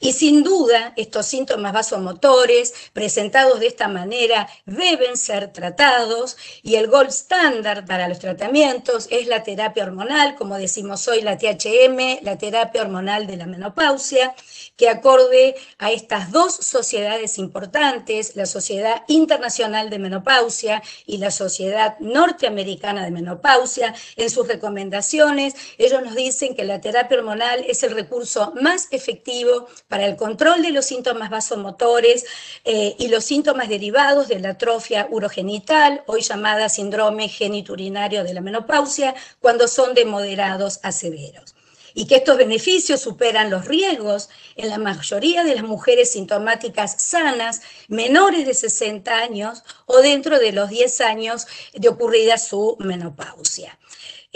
Y sin duda, estos síntomas vasomotores presentados de esta manera deben ser tratados. Y el gold standard para los tratamientos es la terapia hormonal, como decimos hoy, la THM, la terapia hormonal de la menopausia, que acorde a estas dos sociedades importantes, la Sociedad Internacional de Menopausia y la Sociedad Norteamericana de Menopausia, en sus recomendaciones, ellos nos dicen que la terapia hormonal es el recurso más efectivo para el control de los síntomas vasomotores eh, y los síntomas derivados de la atrofia urogenital, hoy llamada síndrome geniturinario de la menopausia, cuando son de moderados a severos y que estos beneficios superan los riesgos en la mayoría de las mujeres sintomáticas sanas, menores de 60 años o dentro de los 10 años de ocurrida su menopausia.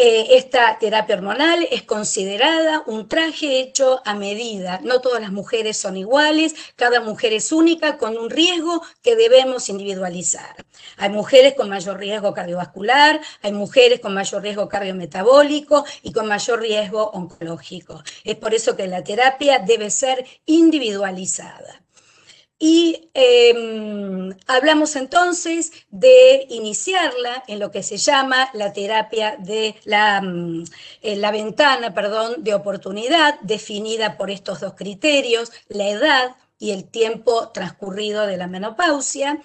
Eh, esta terapia hormonal es considerada un traje hecho a medida. No todas las mujeres son iguales, cada mujer es única con un riesgo que debemos individualizar. Hay mujeres con mayor riesgo cardiovascular, hay mujeres con mayor riesgo cardiometabólico y con mayor riesgo oncológico. Es por eso que la terapia debe ser individualizada. Y em, hablamos entonces de iniciarla en lo que se llama la terapia de la, mm, la ventana perdón, de oportunidad, definida por estos dos criterios, la edad, y el tiempo transcurrido de la menopausia.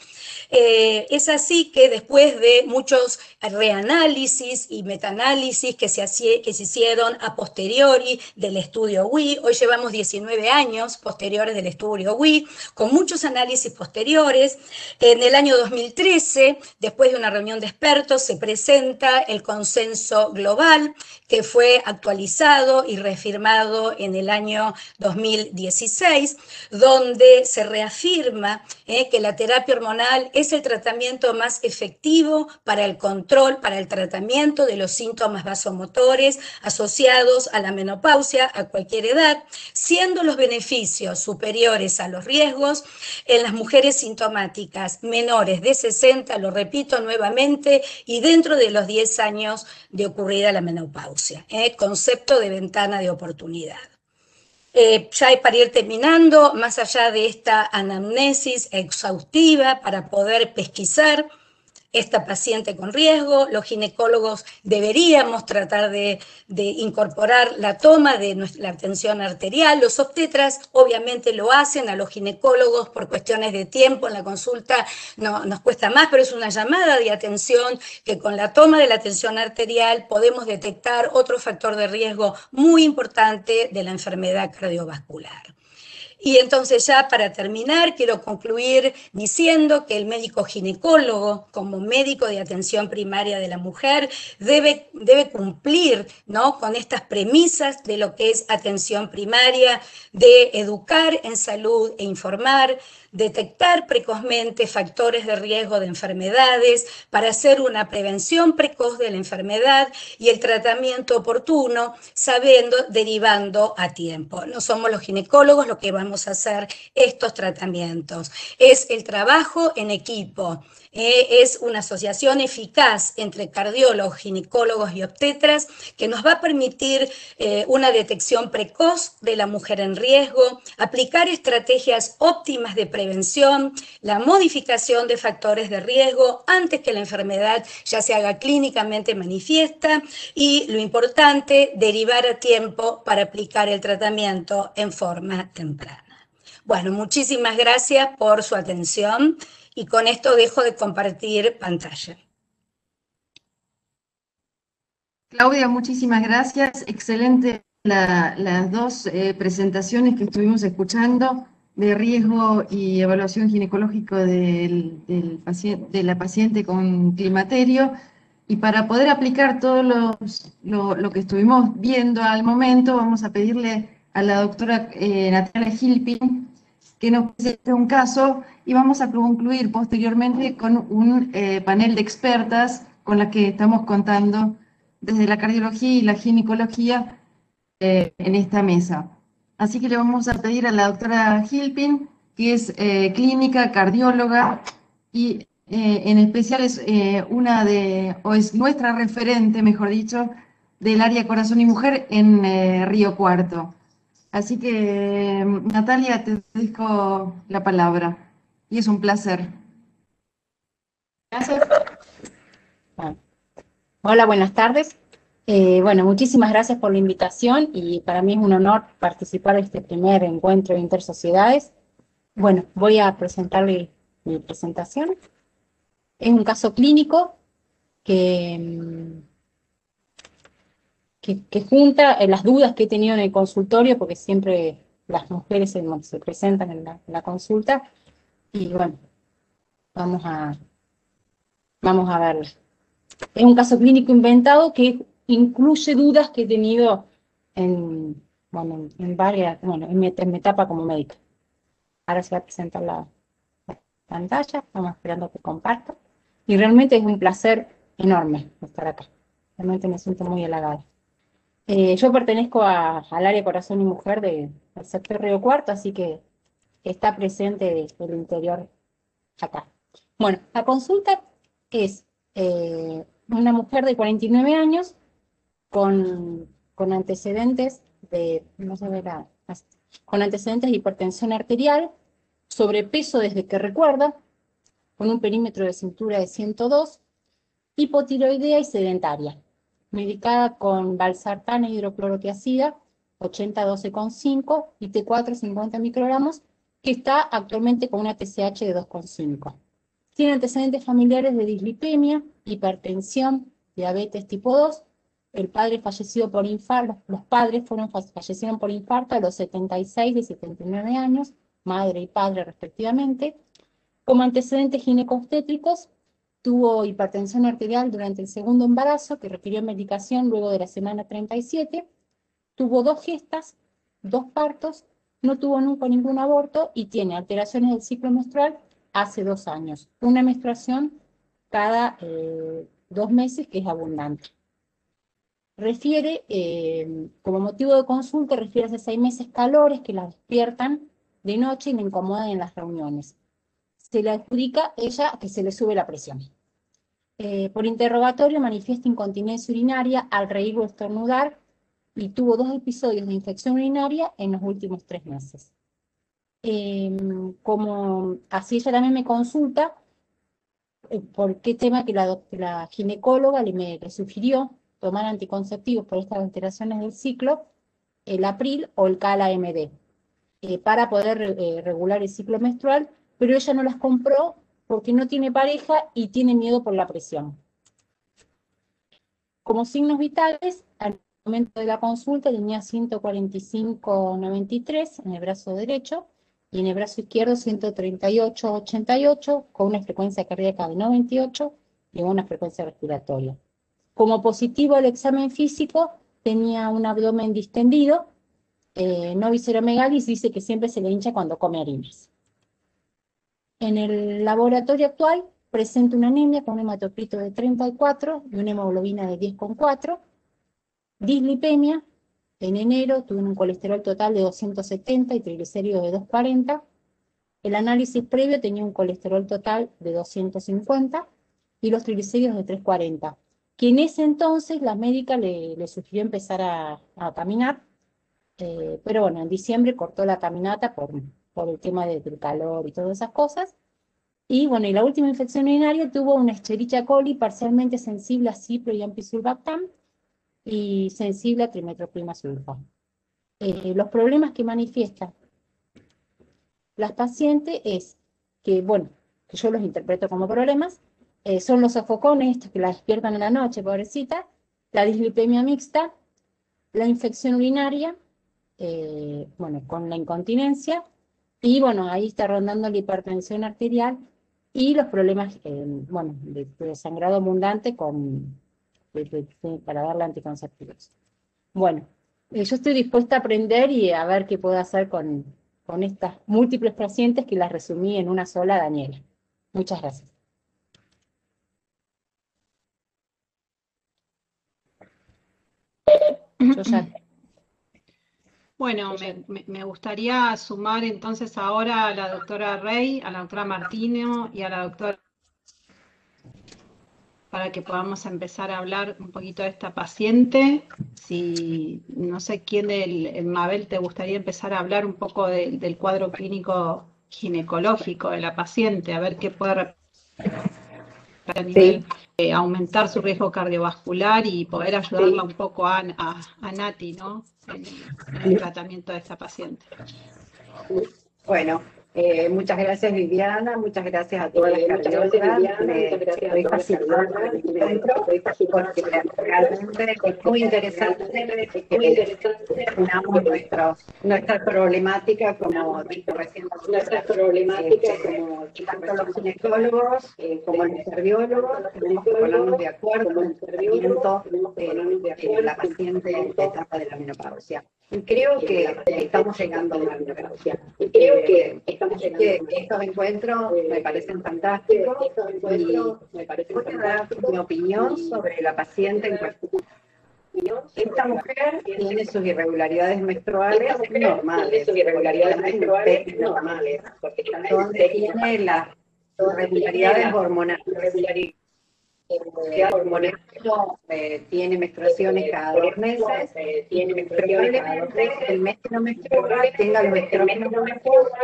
Eh, es así que después de muchos reanálisis y metaanálisis que se, que se hicieron a posteriori del estudio WI, hoy llevamos 19 años posteriores del estudio WI, con muchos análisis posteriores, en el año 2013, después de una reunión de expertos, se presenta el consenso global que fue actualizado y reafirmado en el año 2016, donde donde se reafirma eh, que la terapia hormonal es el tratamiento más efectivo para el control, para el tratamiento de los síntomas vasomotores asociados a la menopausia a cualquier edad, siendo los beneficios superiores a los riesgos en las mujeres sintomáticas menores de 60, lo repito nuevamente, y dentro de los 10 años de ocurrida la menopausia. Eh, concepto de ventana de oportunidad. Eh, ya para ir terminando, más allá de esta anamnesis exhaustiva para poder pesquisar esta paciente con riesgo. Los ginecólogos deberíamos tratar de, incorporar la toma de nuestra, atención arterial. Los obstetras obviamente lo hacen, a los ginecólogos por cuestiones de tiempo en la consulta no, nos cuesta más, pero es una llamada de atención que con la toma de la atención arterial podemos detectar otro factor de riesgo muy importante de la enfermedad cardiovascular. Y entonces ya para terminar, quiero concluir diciendo que el médico ginecólogo, como médico de atención primaria de la mujer, debe, debe cumplir ¿no? con estas premisas de lo que es atención primaria, de educar en salud e informar, detectar precozmente factores de riesgo de enfermedades para hacer una prevención precoz de la enfermedad y el tratamiento oportuno, sabiendo, derivando a tiempo. No somos los ginecólogos los que vamos a hacer estos tratamientos. Es el trabajo en equipo eh, es una asociación eficaz entre cardiólogos, ginecólogos y obstetras que nos va a permitir eh, una detección precoz de la mujer en riesgo, aplicar estrategias óptimas de prevención, la modificación de factores de riesgo antes que la enfermedad ya se haga clínicamente manifiesta y lo importante, derivar a tiempo para aplicar el tratamiento en forma temprana. Bueno, muchísimas gracias por su atención y con esto dejo de compartir pantalla. Claudia, muchísimas gracias. Excelente las dos eh, presentaciones que estuvimos escuchando de riesgo y evaluación ginecológico del, de la paciente con climaterio. Y para poder aplicar todo lo, que estuvimos viendo al momento, vamos a pedirle a la doctora eh, Natalia Gilpin que nos presente un caso y vamos a concluir posteriormente con un eh, panel de expertas con las que estamos contando desde la cardiología y la ginecología eh, en esta mesa. Así que le vamos a pedir a la doctora Gilpin, que es eh, clínica, cardióloga y en especial es una de, o es nuestra referente, mejor dicho, del área corazón y mujer en Río Cuarto. Así que, Natalia, te dejo la palabra y es un placer. Gracias. Hola, buenas tardes. Eh, bueno, muchísimas gracias por la invitación y para mí es un honor participar en este primer encuentro de intersociedades. Bueno, voy a presentarle mi presentación. Es un caso clínico que, mm, que, junta eh, las dudas que he tenido en el consultorio, porque siempre las mujeres se, presentan en la, consulta, y bueno, vamos a, vamos a verla. Es un caso clínico inventado que incluye dudas que he tenido en, bueno, en varias, bueno, en mi, etapa como médica. Ahora se va a presentar la, pantalla, estamos esperando que comparta. Y realmente es un placer enorme estar acá. Realmente me siento muy halagada. Eh, yo pertenezco al área Corazón y Mujer del sector Río Cuarto, así que está presente el interior acá. Bueno, la consulta es eh, una mujer de 49 años con, antecedentes de, no verá, con antecedentes de hipertensión arterial, sobrepeso desde que recuerda, con un perímetro de cintura de 102, hipotiroidea y sedentaria, medicada con valsartana e hidroclorotiazida, 80-12,5 y T4 50 microgramos, que está actualmente con una TSH de 2,5. Tiene antecedentes familiares de dislipemia, hipertensión, diabetes tipo 2 el padre fallecido por infarto, los padres fueron, fallecieron por infarto a los 76 y 79 años, madre y padre respectivamente. Como antecedentes ginecostétricos, tuvo hipertensión arterial durante el segundo embarazo, que requirió medicación luego de la semana 37. Tuvo dos gestas, dos partos, no tuvo nunca ningún aborto y tiene alteraciones del ciclo menstrual hace dos años. Una menstruación cada eh, dos meses, que es abundante refiere, eh, como motivo de consulta, refiere esos seis meses calores que la despiertan de noche y le incomodan en las reuniones. Se le adjudica ella que se le sube la presión. Eh, por interrogatorio manifiesta incontinencia urinaria al reír o estornudar y tuvo dos episodios de infección urinaria en los últimos tres meses. Em, como así ella también me consulta, eh, por qué tema que la, ginecóloga le, me, le sugirió tomar anticonceptivos por estas alteraciones del ciclo, el April o el CALA-MD, eh, para poder eh, regular el ciclo menstrual, pero ella no las compró porque no tiene pareja y tiene miedo por la presión. Como signos vitales, al momento de la consulta tenía 145,93 en el brazo derecho y en el brazo izquierdo 138,88 con una frecuencia cardíaca de 98 y una frecuencia respiratoria. Como positivo al examen físico, tenía un abdomen distendido, eh, no visceromegalis, dice que siempre se le hincha cuando come harinas. En el laboratorio actual presenta una anemia con un hematocrito de 34 y una hemoglobina de 10,4, dislipemia, en enero tuvo un colesterol total de 270 y triglicéridos de 240. El análisis previo tenía un colesterol total de 250 y los triglicéridos de 340 que en ese entonces la médica le, sugirió empezar a, caminar, eh, pero bueno, en diciembre cortó la caminata por, por el tema del calor y todas esas cosas. Y bueno, y la última infección urinaria tuvo una Escherichia coli parcialmente sensible a cipro y ampisulbactam y sensible a trimetoprim Eh, los problemas que manifiestan las pacientes es que, bueno, que yo los interpreto como problemas, eh, son los sofocones, estos que la despiertan en la noche, pobrecita, la dislipemia mixta, la infección urinaria, eh, bueno, con la incontinencia, y bueno, ahí está rondando la hipertensión arterial y los problemas, eh, bueno, de, sangrado abundante con, para darle anticonceptivos. Bueno, yo estoy dispuesta a aprender y a ver qué puedo hacer con, con estas múltiples pacientes que las resumí en una sola, Daniela. Muchas gracias. Bueno, me, gustaría sumar entonces ahora a la doctora Rey, a la doctora Martino y a la doctora para que podamos empezar a hablar un poquito de esta paciente. Si no sé quién del Mabel te gustaría empezar a hablar un poco del cuadro clínico ginecológico de la paciente, a ver qué puede a nivel eh, aumentar su riesgo cardiovascular y poder ayudarla un poco a, a, Nati, ¿no? En, el tratamiento de esta paciente. Bueno, eh, muchas gracias Viviana, muchas gracias a todas las porque realmente es muy interesante, muy interesante unamos nuestra, nuestra problemática como dijo recién nuestra problemática como tanto los ginecólogos eh, como los cardiólogos tenemos que ponernos de acuerdo en el tratamiento de la paciente en etapa de la menopausia. Creo que estamos llegando a una menopausia. Creo que que estos encuentros me parecen fantásticos y me parece a dar mi opinión sobre la paciente en cuestión. Esta mujer tiene sus irregularidades menstruales normales, sus irregularidades menstruales normales, porque tiene las irregularidades hormonales hormonal eh, tiene menstruaciones cada dos meses, eh, tiene menstruaciones cada dos meses, el mes que no menstrua tenga los estrógenos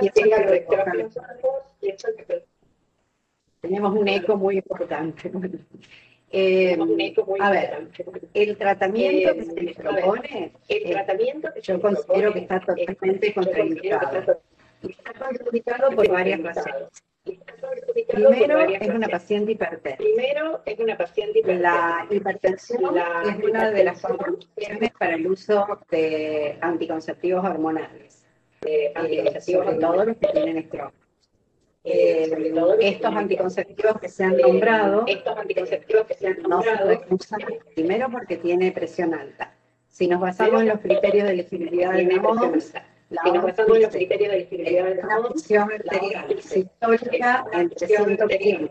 y tenga los estrógenos. Tenemos un eco muy importante. Eh, a ver, el tratamiento que se le propone, el tratamiento yo considero que está totalmente contraindicado. Está contraindicado por varias razones. Primero es una paciente hipertensa. Primero es una paciente hipertensa. La hipertensión es una de las condiciones para el uso de anticonceptivos hormonales. Eh, anticonceptivos sobre todo los que tienen estrógenos. Eh, estos anticonceptivos que se han nombrado, estos anticonceptivos que se han nombrado, no se usan primero porque tiene presión alta. Si nos basamos en los criterios de elegibilidad de la OMS, la si nos basamos en los criterios de elegibilidad de la opción histórica entre 115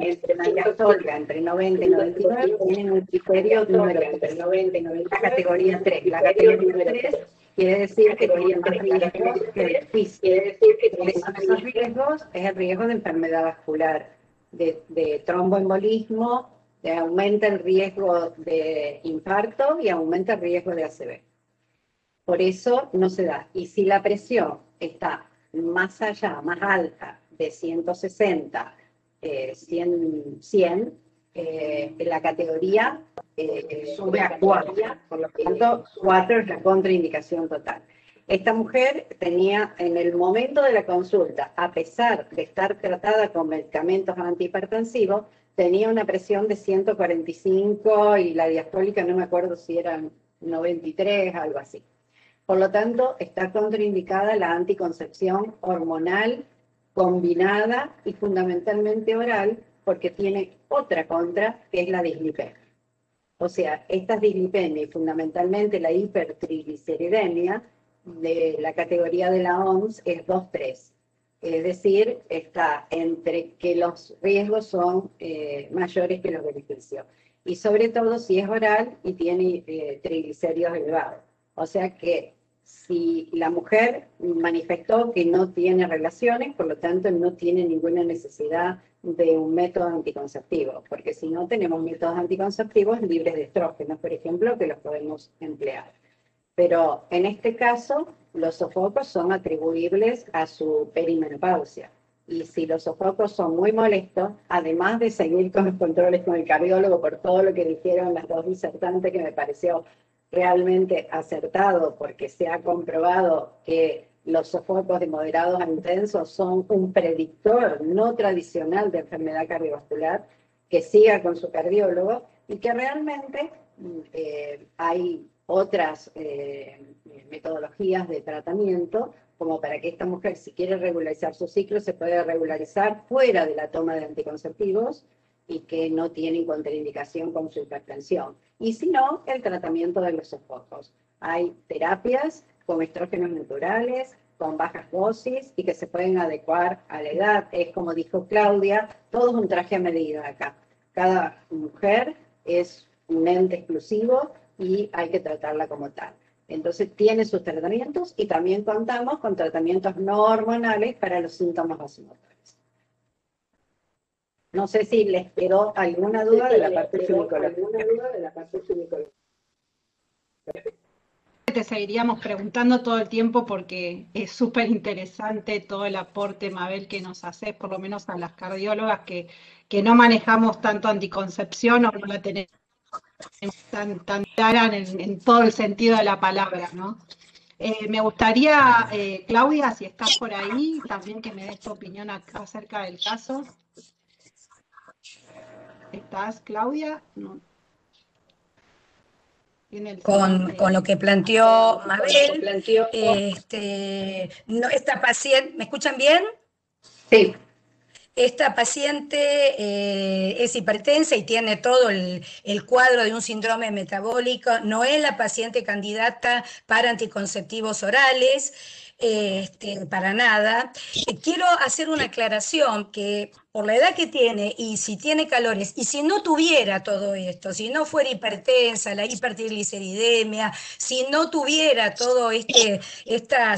entre la entre 90 y 99 tienen un criterio número 3, la categoría 3. La categoría número 3 quiere decir que tienen más riesgos que beneficios. Quiere decir que esos riesgos es el riesgo de enfermedad vascular, de, de tromboembolismo, de aumenta el riesgo de infarto y aumenta el riesgo de ACV. Por eso no se da. Y si la presión está más allá, más alta de 160, 100, 100 la categoría eh, sube a 4. Por lo tanto, 4 es la contraindicación total. Esta mujer tenía en el momento de la consulta, a pesar de estar tratada con medicamentos antihipertensivos, tenía una presión de 145 y la diastólica no me acuerdo si eran 93, algo así. Por lo tanto, está contraindicada la anticoncepción hormonal combinada y fundamentalmente oral porque tiene otra contra, que es la dislipemia. O sea, estas dislipemia y fundamentalmente la hipertrigliceridemia de la categoría de la OMS es 2-3. Es decir, está entre que los riesgos son eh, mayores que los beneficios. Y sobre todo si es oral y tiene eh, triglicéridos elevados. O sea que si la mujer manifestó que no tiene relaciones, por lo tanto no tiene ninguna necesidad de un método anticonceptivo, porque si no tenemos métodos anticonceptivos libres de estrógenos, por ejemplo, que los podemos emplear. Pero en este caso, los sofocos son atribuibles a su perimenopausia. Y si los sofocos son muy molestos, además de seguir con los controles con el cardiólogo por todo lo que dijeron las dos disertantes que me pareció realmente acertado porque se ha comprobado que los sofocos de moderados a intensos son un predictor no tradicional de enfermedad cardiovascular, que siga con su cardiólogo y que realmente eh, hay otras eh, metodologías de tratamiento, como para que esta mujer, si quiere regularizar su ciclo, se pueda regularizar fuera de la toma de anticonceptivos y que no tienen contraindicación con su hipertensión. Y si no, el tratamiento de los sofocos. Hay terapias con estrógenos naturales, con bajas dosis y que se pueden adecuar a la edad. Es como dijo Claudia, todo es un traje a medida acá. Cada mujer es un ente exclusivo y hay que tratarla como tal. Entonces tiene sus tratamientos y también contamos con tratamientos no hormonales para los síntomas vasomotores. No sé si les quedó alguna duda de la parte ginecológica te seguiríamos preguntando todo el tiempo porque es súper interesante todo el aporte, Mabel, que nos hace, por lo menos a las cardiólogas que, que no manejamos tanto anticoncepción o no la tenemos tan, tan clara en, todo el sentido de la palabra, ¿no? Eh, me gustaría, eh, Claudia, si estás por ahí, también que me des tu opinión acerca del caso. ¿Estás, Claudia? No con, con, lo que planteó Mabel. Este, no, esta paciente, ¿me escuchan bien? Sí. Esta paciente eh, es hipertensa y tiene todo el, el, cuadro de un síndrome metabólico. No es la paciente candidata para anticonceptivos orales, este, para nada. Quiero hacer una aclaración que por la edad que tiene y si tiene calores, y si no tuviera todo esto, si no fuera hipertensa, la hipertrigliceridemia, si no tuviera todo este,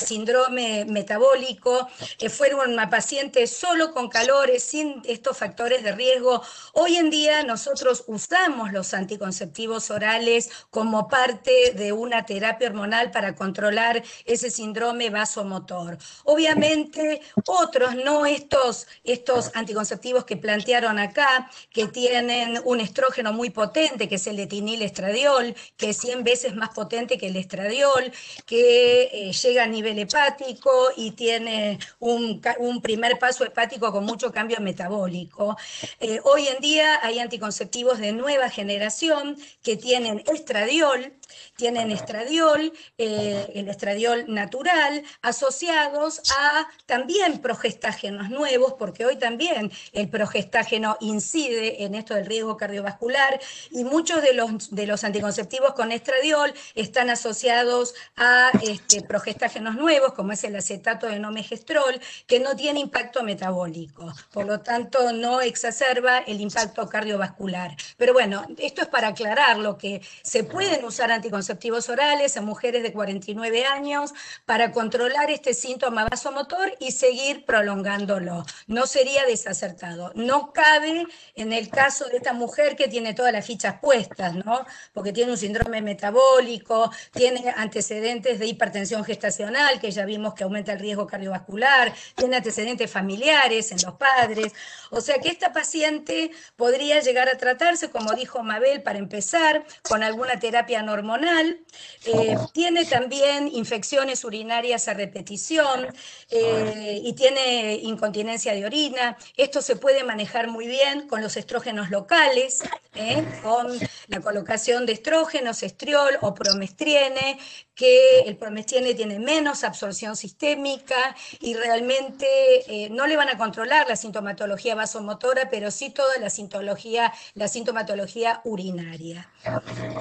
síndrome metabólico, que fuera una paciente solo con calores, sin estos factores de riesgo, hoy en día nosotros usamos los anticonceptivos orales como parte de una terapia hormonal para controlar ese síndrome vasomotor. Obviamente, otros, no estos, estos anticonceptivos, conceptivos que plantearon acá, que tienen un estrógeno muy potente, que es el estradiol, que es 100 veces más potente que el estradiol, que eh, llega a nivel hepático y tiene un, primer paso hepático con mucho cambio metabólico. Eh, hoy en día hay anticonceptivos de nueva generación que tienen estradiol, tienen estradiol, eh, el estradiol natural, asociados a también progestágenos nuevos, porque hoy también el progestágeno incide en esto del riesgo cardiovascular y muchos de los, de los anticonceptivos con estradiol están asociados a este, progestágenos nuevos, como es el acetato de nomegestrol, que no tiene impacto metabólico, por lo tanto no exacerba el impacto cardiovascular. Pero bueno, esto es para aclarar lo que se pueden usar anticonceptivos orales en mujeres de 49 años para controlar este síntoma vasomotor y seguir prolongándolo. No sería desacertado. No cabe en el caso de esta mujer que tiene todas las fichas puestas, ¿no? Porque tiene un síndrome metabólico, tiene antecedentes de hipertensión gestacional, que ya vimos que aumenta el riesgo cardiovascular, tiene antecedentes familiares en los padres. O sea que esta paciente podría llegar a tratarse, como dijo Mabel, para empezar, con alguna terapia hormonal, eh, tiene también infecciones urinarias a repetición eh, y tiene incontinencia de orina. Esto se puede manejar muy bien con los estrógenos locales, ¿eh? con la colocación de estrógenos, estriol o promestriene, que el promestiene tiene menos absorción sistémica y realmente eh, no le van a controlar la sintomatología vasomotora, pero sí toda la sintomatología, la sintomatología urinaria.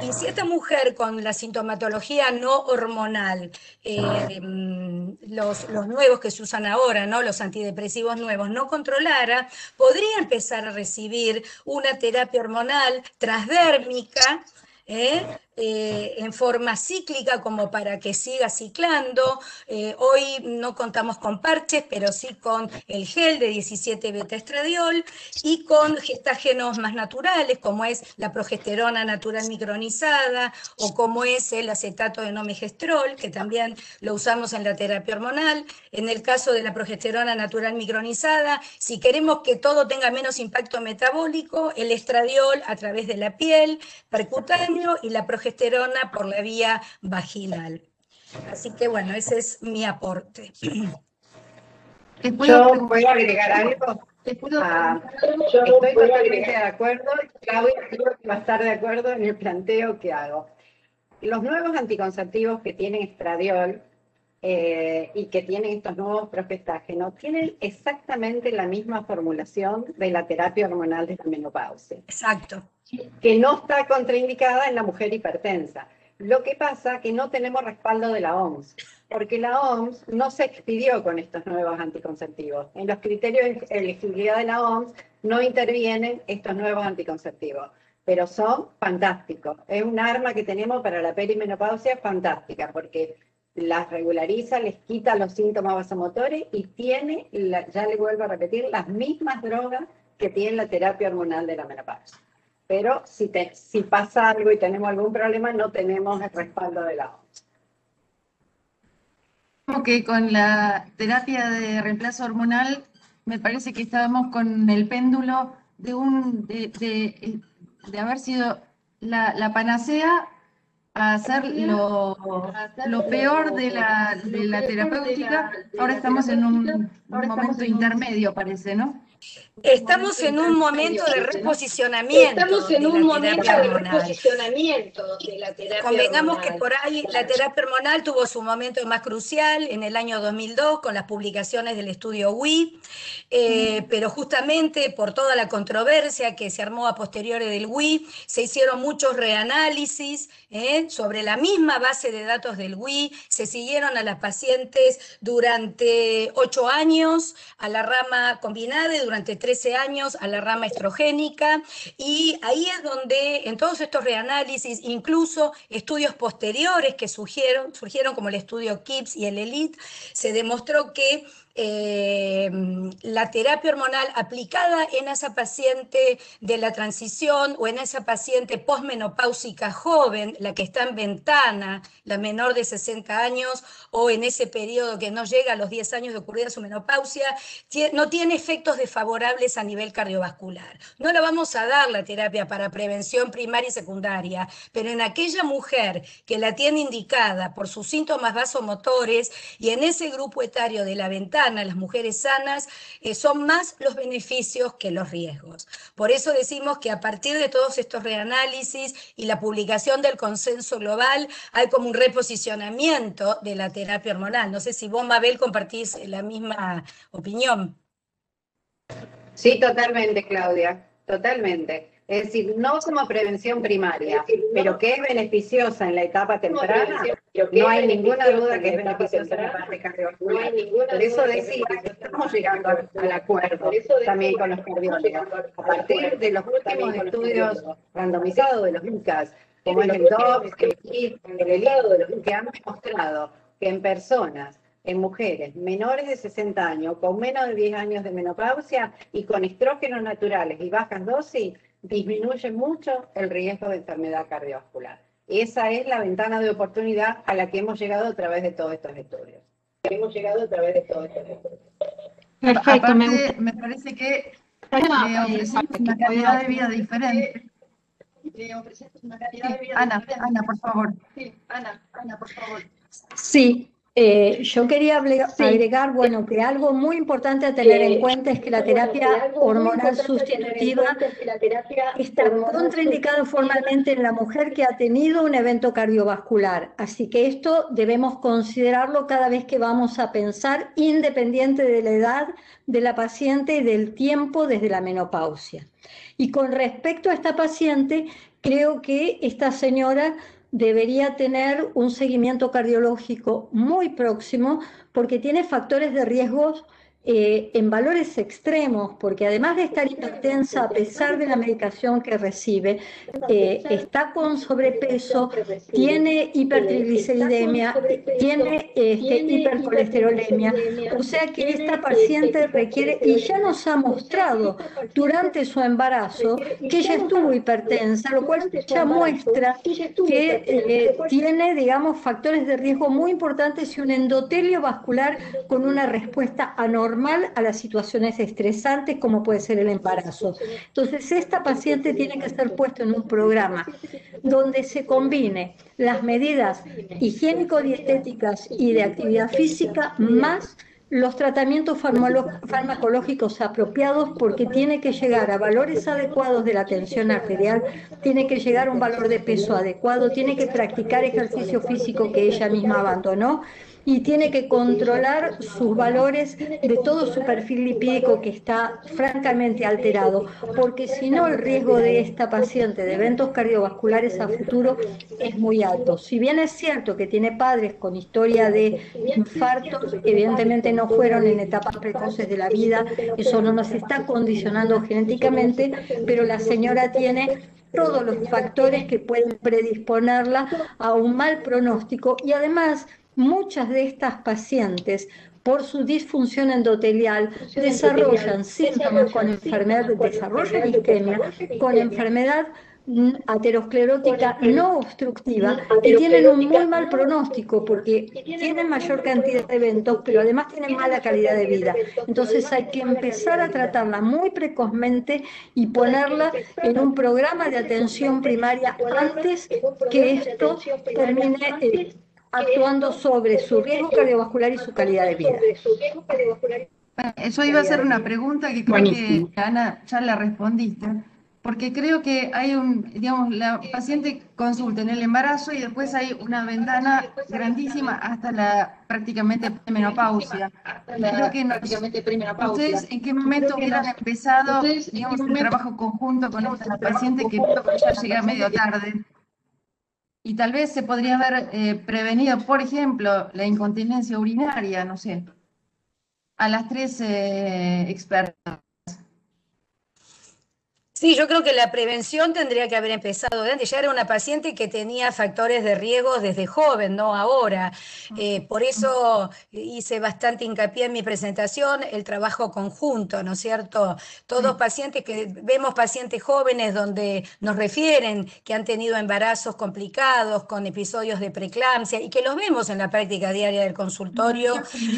Y si esta mujer con la sintomatología no hormonal, eh, los, los, nuevos que se usan ahora, ¿no? los antidepresivos nuevos, no controlara, podría empezar a recibir una terapia hormonal transdérmica, ¿eh? Eh, en forma cíclica como para que siga ciclando. Eh, hoy no contamos con parches, pero sí con el gel de 17 beta estradiol y con gestágenos más naturales, como es la progesterona natural micronizada o como es el acetato de nomegestrol, que también lo usamos en la terapia hormonal. En el caso de la progesterona natural micronizada, si queremos que todo tenga menos impacto metabólico, el estradiol a través de la piel, percutáneo y la progesterona por la vía vaginal. Así que bueno, ese es mi aporte. Yo voy a agregar algo. Ah, yo estoy totalmente de acuerdo. Claudia, creo que va a estar de acuerdo en el planteo que hago. los nuevos anticonceptivos que tienen estradiol eh, y que tienen estos nuevos profestágenos tienen exactamente la misma formulación de la terapia hormonal de la menopausia. Exacto. Que no está contraindicada en la mujer hipertensa. Lo que pasa es que no tenemos respaldo de la OMS, porque la OMS no se expidió con estos nuevos anticonceptivos. En los criterios de elegibilidad de la OMS no intervienen estos nuevos anticonceptivos, pero son fantásticos. Es un arma que tenemos para la perimenopausia fantástica, porque las regulariza, les quita los síntomas vasomotores y tiene, ya le vuelvo a repetir, las mismas drogas que tiene la terapia hormonal de la menopausia. Pero si, si pasa algo y tenemos algún problema, no tenemos el respaldo de la OMS. Como que con la terapia de reemplazo hormonal, me parece que estábamos con el péndulo de, un, de, de, haber sido la, la panacea a hacer lo, lo peor de la, de la terapéutica, ahora estamos en un, un momento intermedio, parece, ¿no? Estamos en un momento de reposicionamiento. Estamos en un momento de reposicionamiento de la terapia Convengamos que por ahí la terapia hormonal tuvo su momento más crucial en el año 2002 con las publicaciones del estudio WI, eh, pero justamente por toda la controversia que se armó a posteriori del WI, se hicieron muchos reanálisis eh, sobre la misma base de datos del WI, se siguieron a las pacientes durante ocho años a la rama combinada y durante 13 años a la rama estrogénica y ahí es donde en todos estos reanálisis, incluso estudios posteriores que surgieron, surgieron como el estudio KIPS y el ELITE, se demostró que eh, la terapia hormonal aplicada en esa paciente de la transición o en esa paciente posmenopáusica joven, la que está en ventana, la menor de 60 años, o en ese periodo que no llega a los 10 años de ocurrida su menopausia, no tiene efectos desfavorables a nivel cardiovascular. No le vamos a dar la terapia para prevención primaria y secundaria, pero en aquella mujer que la tiene indicada por sus síntomas vasomotores y en ese grupo etario de la ventana, las mujeres sanas, eh, son más los beneficios que los riesgos. Por eso decimos que a partir de todos estos reanálisis y la publicación del consenso global, hay como un reposicionamiento de la terapia hormonal. No sé si vos, Mabel, compartís la misma opinión. Sí, totalmente, Claudia, totalmente. Es decir, no como prevención primaria, pero que es beneficiosa en la etapa temprana, no hay ninguna duda que es beneficiosa en la parte cardiovascular. Por eso decía que estamos llegando al acuerdo también con los cardiólogos. A partir de los últimos estudios randomizados de los UCAS, como el DOPS, el el ELIT, que han demostrado que en personas en mujeres menores de 60 años, con menos de 10 años de menopausia y con estrógenos naturales y bajas dosis, disminuye mucho el riesgo de enfermedad cardiovascular. Esa es la ventana de oportunidad a la que hemos llegado a través de todos estos estudios. Hemos llegado a través de todos estos estudios. Perfecto, me, parece que le ofrecemos una calidad de vida diferente. Le ofrecemos una calidad de vida Ana, Ana, por favor. Sí, Ana, Ana, por favor. Sí, eh, yo quería agregar, bueno, que algo muy importante a tener en cuenta es que la terapia hormonal sustitutiva está contraindicada formalmente en la mujer que ha tenido un evento cardiovascular. Así que esto debemos considerarlo cada vez que vamos a pensar, independiente de la edad de la paciente y del tiempo desde la menopausia. Y con respecto a esta paciente, creo que esta señora debería tener un seguimiento cardiológico muy próximo porque tiene factores de riesgos eh, en valores extremos, porque además de estar hipertensa a pesar de la medicación que recibe, eh, está con sobrepeso, tiene hipertrigliceridemia, tiene este, hipercolesterolemia, o sea que esta paciente requiere, y ya nos ha mostrado durante su embarazo que ella estuvo hipertensa, lo cual ya muestra que eh, tiene, digamos, factores de riesgo muy importantes y un endotelio vascular con una respuesta anormal normal a las situaciones estresantes como puede ser el embarazo. Entonces, esta paciente tiene que ser puesta en un programa donde se combine las medidas higiénico-dietéticas y de actividad física más los tratamientos farmacológicos apropiados porque tiene que llegar a valores adecuados de la tensión arterial, tiene que llegar a un valor de peso adecuado, tiene que practicar ejercicio físico que ella misma abandonó y tiene que controlar sus valores de todo su perfil lipídico que está francamente alterado, porque si no el riesgo de esta paciente de eventos cardiovasculares a futuro es muy alto. Si bien es cierto que tiene padres con historia de infartos, evidentemente no fueron en etapas precoces de la vida, eso no nos está condicionando genéticamente, pero la señora tiene todos los factores que pueden predisponerla a un mal pronóstico y además muchas de estas pacientes por su disfunción endotelial desarrollan síntomas con enfermedad, desarrollan isquemia con enfermedad aterosclerótica no obstructiva y tienen un muy mal pronóstico porque tienen mayor cantidad de eventos, pero además tienen mala calidad de vida. Entonces hay que empezar a tratarla muy precozmente y ponerla en un programa de atención primaria antes que esto termine actuando sobre su riesgo cardiovascular y su calidad de vida. Eso iba a ser una pregunta que creo que Ana ya la respondiste, porque creo que hay un, digamos, la paciente consulta en el embarazo y después hay una ventana grandísima hasta la prácticamente menopausia. Creo que ustedes en qué momento hubieran empezado, digamos, un trabajo conjunto con esta paciente que ya llega medio tarde y tal vez se podría haber eh, prevenido, por ejemplo, la incontinencia urinaria, no sé, a las tres eh, expertas. Sí, yo creo que la prevención tendría que haber empezado de antes. Ya era una paciente que tenía factores de riesgo desde joven, no ahora. Eh, por eso hice bastante hincapié en mi presentación el trabajo conjunto, ¿no es cierto? Todos pacientes que vemos pacientes jóvenes donde nos refieren que han tenido embarazos complicados con episodios de preeclampsia y que los vemos en la práctica diaria del consultorio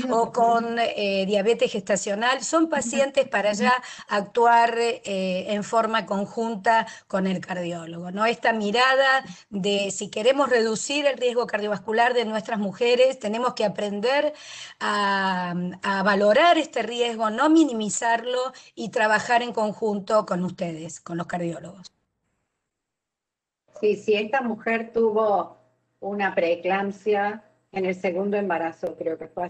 o con eh, diabetes gestacional, son pacientes para ya actuar eh, en forma conjunta con el cardiólogo, ¿no? Esta mirada de si queremos reducir el riesgo cardiovascular de nuestras mujeres, tenemos que aprender a, valorar este riesgo, no minimizarlo y trabajar en conjunto con ustedes, con los cardiólogos. Sí, si esta mujer tuvo una preeclampsia en el segundo embarazo, creo que fue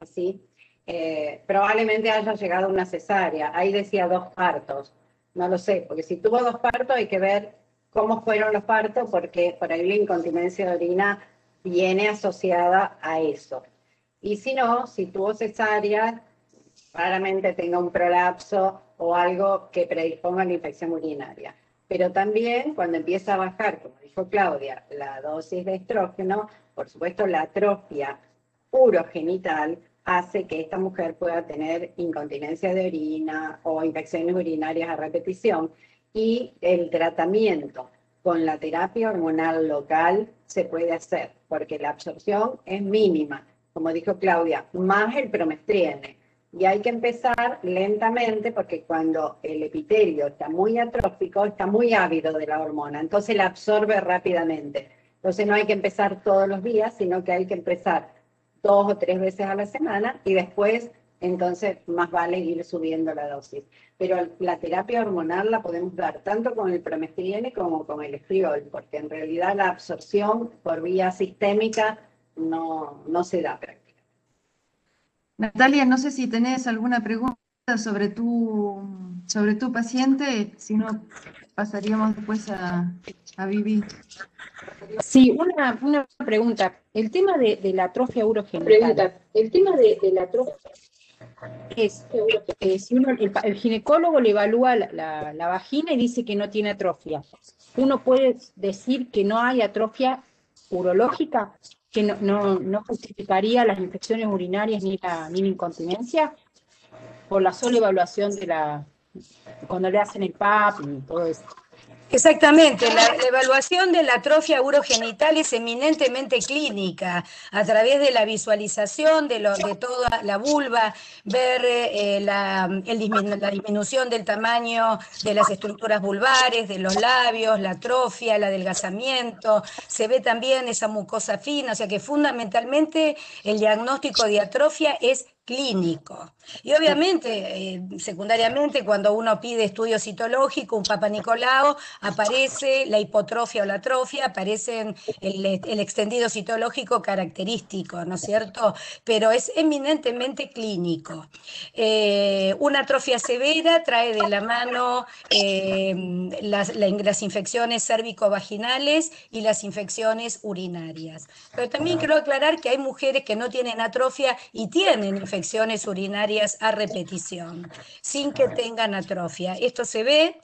así, eh, probablemente haya llegado una cesárea. Ahí decía dos partos. No lo sé, porque si tuvo dos partos hay que ver cómo fueron los partos, porque por ahí la incontinencia de orina viene asociada a eso. Y si no, si tuvo cesárea, claramente tenga un prolapso o algo que predisponga a la infección urinaria. Pero también cuando empieza a bajar, como dijo Claudia, la dosis de estrógeno, por supuesto la atrofia urogenital hace que esta mujer pueda tener incontinencia de orina o infecciones urinarias a repetición y el tratamiento con la terapia hormonal local se puede hacer porque la absorción es mínima, como dijo Claudia, más el promestriene. Y hay que empezar lentamente porque cuando el epitelio está muy atrófico, está muy ávido de la hormona, entonces la absorbe rápidamente. Entonces no hay que empezar todos los días, sino que hay que empezar dos o tres veces a la semana y después entonces más vale ir subiendo la dosis. Pero la terapia hormonal la podemos dar tanto con el promestriene como con el estriol, porque en realidad la absorción por vía sistémica no, no se da práctica. Natalia, no sé si tenés alguna pregunta sobre tu, sobre tu paciente, si no pasaríamos después a, a Vivi. Sí, una, una pregunta. El tema de, de la atrofia urogenital. El tema de, de la atrofia es, si uno, el, ginecólogo le evalúa la, la, vagina y dice que no tiene atrofia. Uno puede decir que no hay atrofia urológica, que no, no, no justificaría las infecciones urinarias ni la, ni la incontinencia, por la sola evaluación de la, cuando le hacen el PAP y todo eso. Exactamente, la, evaluación de la atrofia urogenital es eminentemente clínica, a través de la visualización de, lo, toda la vulva, ver eh, la, la, disminución del tamaño de las estructuras vulvares, de los labios, la atrofia, el adelgazamiento, se ve también esa mucosa fina, o sea que fundamentalmente el diagnóstico de atrofia es clínico. Y obviamente, eh, secundariamente, cuando uno pide estudio citológico, un Papa Nicolau, aparece la hipotrofia o la atrofia, aparece el, el extendido citológico característico, ¿no es cierto? Pero es eminentemente clínico. Eh, una atrofia severa trae de la mano eh, las, las infecciones cérvico-vaginales y las infecciones urinarias. Pero también quiero aclarar que hay mujeres que no tienen atrofia y tienen infecciones urinarias a repetición, sin que tengan atrofia. Esto se ve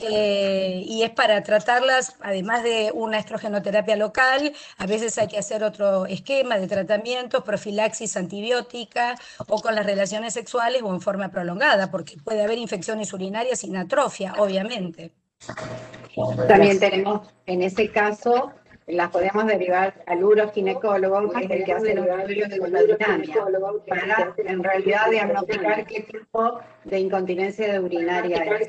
eh, y es para tratarlas, además de una estrogenoterapia local, a veces hay que hacer otro esquema de tratamiento, profilaxis antibiótica o con las relaciones sexuales o en forma prolongada, porque puede haber infecciones urinarias sin atrofia, obviamente. También tenemos, en ese caso, las podemos derivar al uroginecólogo, que es el que hace los estudios de hemodinamia, para en realidad diagnosticar qué tipo de incontinencia de urinaria es,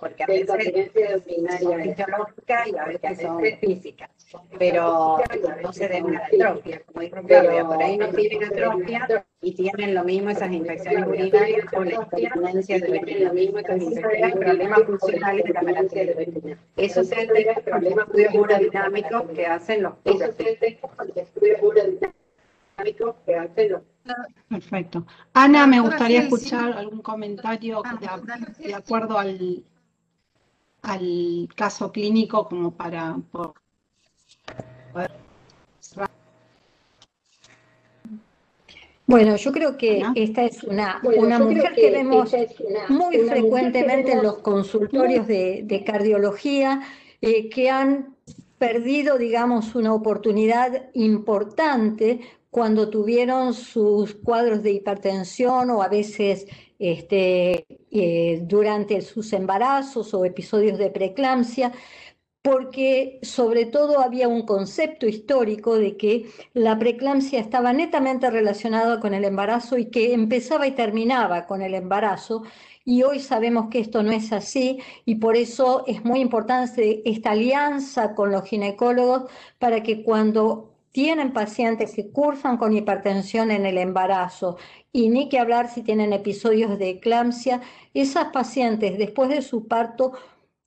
porque a veces son fisiológicas y a veces son físicas, pero no se den una atrofia, como dijo Claudia, por ahí no tienen atrofia y tienen lo mismo esas infecciones urinarias o la incontinencia de lo mismo esas infecciones, problemas funcionales de la melanina. Eso se debe a problemas urodinamicos que hacen los estudios urodinamicos que hacen los Perfecto. Ana, me gustaría escuchar algún comentario de, de acuerdo al, al caso clínico como para poder Bueno, yo creo que esta es una, una mujer que, vemos muy frecuentemente en los consultorios de, cardiología, eh, que han perdido, digamos, una oportunidad importante cuando tuvieron sus cuadros de hipertensión o a veces este, eh, durante sus embarazos o episodios de preeclampsia, porque sobre todo había un concepto histórico de que la preeclampsia estaba netamente relacionada con el embarazo y que empezaba y terminaba con el embarazo. Y hoy sabemos que esto no es así y por eso es muy importante esta alianza con los ginecólogos para que cuando tienen pacientes que cursan con hipertensión en el embarazo y ni que hablar si tienen episodios de eclampsia, esas pacientes después de su parto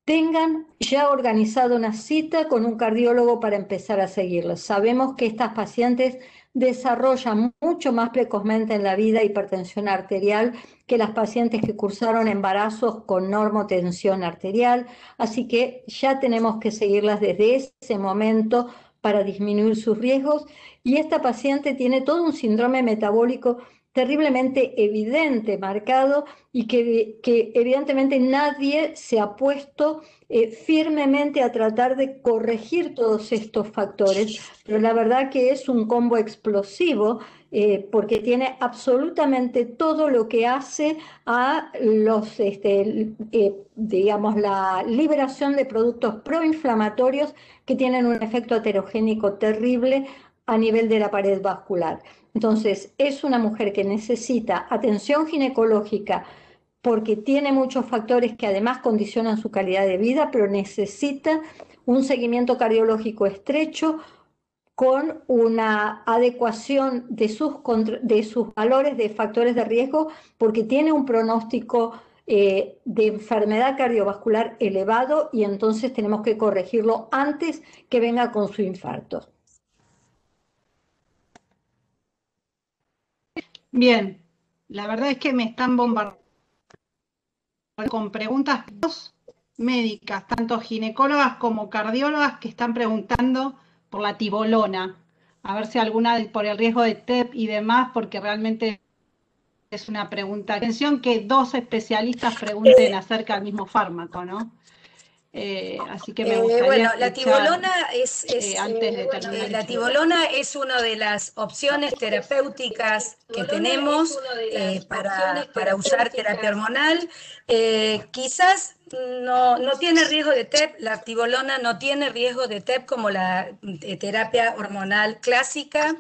tengan ya organizado una cita con un cardiólogo para empezar a seguirlos. Sabemos que estas pacientes desarrollan mucho más precozmente en la vida hipertensión arterial que las pacientes que cursaron embarazos con normotensión arterial, así que ya tenemos que seguirlas desde ese momento para disminuir sus riesgos y esta paciente tiene todo un síndrome metabólico terriblemente evidente, marcado, y que, evidentemente nadie se ha puesto eh, firmemente a tratar de corregir todos estos factores, pero la verdad que es un combo explosivo eh, porque tiene absolutamente todo lo que hace a los, este, eh, digamos, la liberación de productos proinflamatorios que tienen un efecto heterogénico terrible a nivel de la pared vascular. Entonces, es una mujer que necesita atención ginecológica porque tiene muchos factores que además condicionan su calidad de vida, pero necesita un seguimiento cardiológico estrecho con una adecuación de sus, de sus valores de factores de riesgo, porque tiene un pronóstico eh, de enfermedad cardiovascular elevado y entonces tenemos que corregirlo antes que venga con su infarto. Bien, la verdad es que me están bombardeando con preguntas médicas, tanto ginecólogas como cardiólogas, que están preguntando por la tibolona, a ver si alguna por el riesgo de TEP y demás, porque realmente es una pregunta. Atención que dos especialistas pregunten acerca del mismo fármaco, ¿no? Eh, así que me eh, gustaría bueno, la tibolona es, eh, antes de la tibolona es una de las opciones terapéuticas que tenemos para, para, usar terapia hormonal. quizás no, no, tiene riesgo de TEP, la tibolona no tiene riesgo de TEP como la terapia hormonal clásica,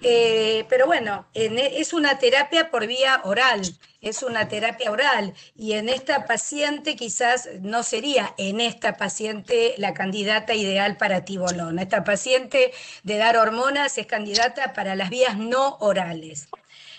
pero bueno, es una terapia por vía oral es una terapia oral y en esta paciente quizás no sería en esta paciente la candidata ideal para tibolona. Esta paciente de dar hormonas es candidata para las vías no orales.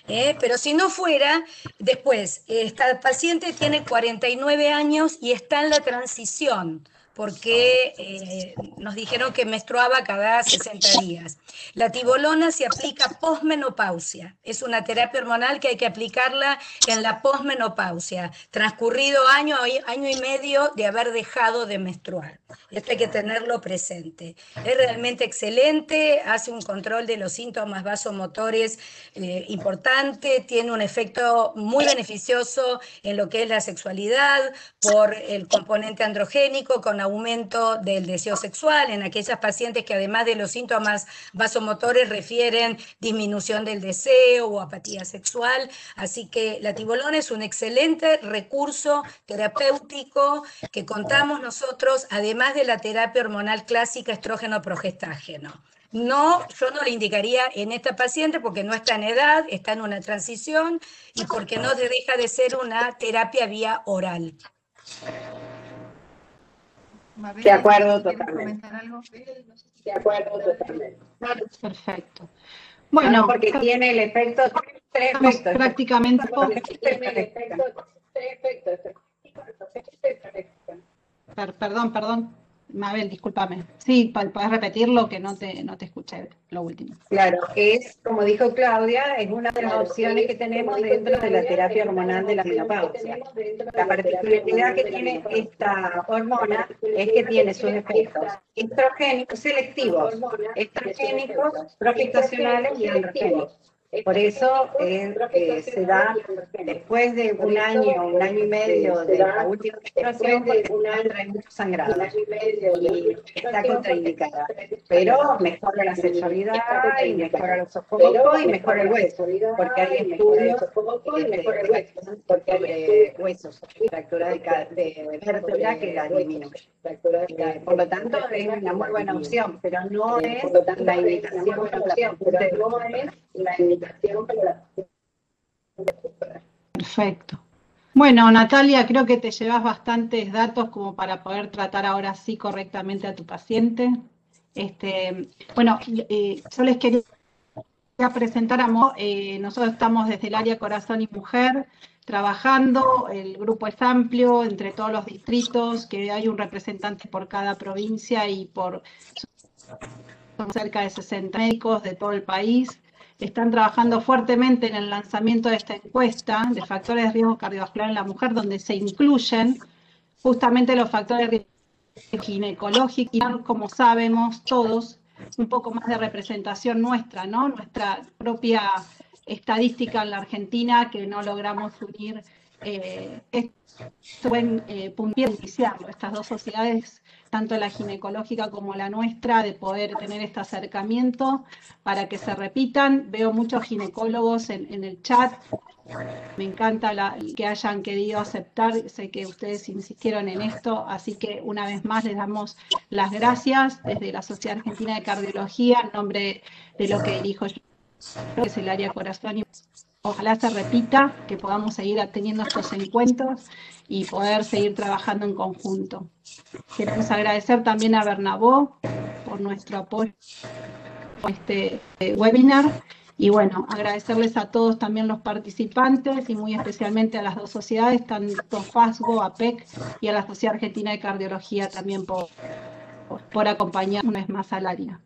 ¿eh? Pero si no fuera, después, esta paciente tiene 49 años y está en la transición porque eh, nos dijeron que menstruaba cada 60 días. La tibolona se aplica posmenopausia. Es una terapia hormonal que hay que aplicarla en la posmenopausia, transcurrido año, año y medio de haber dejado de menstruar. Esto hay que tenerlo presente. Es realmente excelente, hace un control de los síntomas vasomotores eh, importante, tiene un efecto muy beneficioso en lo que es la sexualidad por el componente androgénico con aumento del deseo sexual en aquellas pacientes que además de los síntomas vasomotores refieren disminución del deseo o apatía sexual. Así que la tibolona es un excelente recurso terapéutico que contamos nosotros, además de la terapia hormonal clásica estrógeno-progestágeno. No, yo no le indicaría en esta paciente porque no está en edad, está en una transición y porque no deja de ser una terapia vía oral. De acuerdo totalmente. De acuerdo totalmente. Perfecto. Bueno, porque tiene el efecto, tres efectos. Prácticamente. Tiene el efecto, tres efectos. Perdón, perdón. Mabel, discúlpame. Sí, puedes repetirlo que no te, no te escuché lo último. Claro, es, como dijo Claudia, es una de las opciones que tenemos dentro de la terapia hormonal de la menopausia. La particularidad que tiene esta hormona es que tiene sus efectos estrogénicos selectivos, estrogénicos, progestacionales y androgénicos. Por eso eh, eh, se da después de un año, un año y medio de la última menstruación, trae mucho sangrado y está contraindicada. Pero mejora la sexualidad y mejora los sofocos y mejora el hueso, porque hay estudios sobre huesos, fractura de, vértebra que la disminuye. Eh, por lo tanto, es una muy buena opción, pero no es la indicación no es la indicación Perfecto. Bueno, Natalia, creo que te llevas bastantes datos como para poder tratar ahora sí correctamente a tu paciente. Este, bueno, eh, yo les quería presentar a eh, nosotros estamos desde el área Corazón y Mujer trabajando, el grupo es amplio entre todos los distritos, que hay un representante por cada provincia y por son cerca de 60 médicos de todo el país están trabajando fuertemente en el lanzamiento de esta encuesta de factores de riesgo cardiovascular en la mujer, donde se incluyen justamente los factores de riesgo ginecológicos y como sabemos todos, un poco más de representación nuestra. Nuestra propia estadística en la Argentina que no logramos unir. Eh, buen eh, iniciarlo, estas dos sociedades tanto la ginecológica como la nuestra, de poder tener este acercamiento para que se repitan. Veo muchos ginecólogos en, el chat. Me encanta que hayan querido aceptar. Sé que ustedes insistieron en esto, así que una vez más les damos las gracias desde la Sociedad Argentina de Cardiología en nombre de lo que dirijo yo, que es el área corazón y ojalá se repita, que podamos seguir teniendo estos encuentros y poder seguir trabajando en conjunto. Queremos agradecer también a Bernabó por nuestro apoyo a este eh, webinar y bueno, agradecerles a todos también los participantes y muy especialmente a las dos sociedades, tanto FASGO, APEC y a la Sociedad Argentina de Cardiología también por, por acompañar una vez más al área.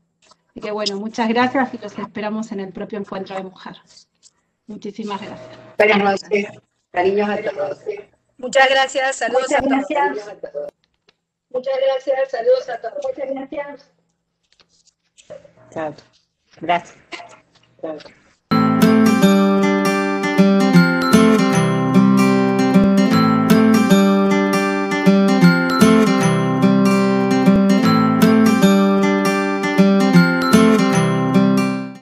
Así que bueno, muchas gracias y los esperamos en el propio encuentro de mujeres. Muchísimas gracias. Buenas noches. Cariños a todos. Muchas gracias. Saludos a todos. Muchas gracias. Saludos a todos. Muchas gracias. Chao. Gracias. Chao.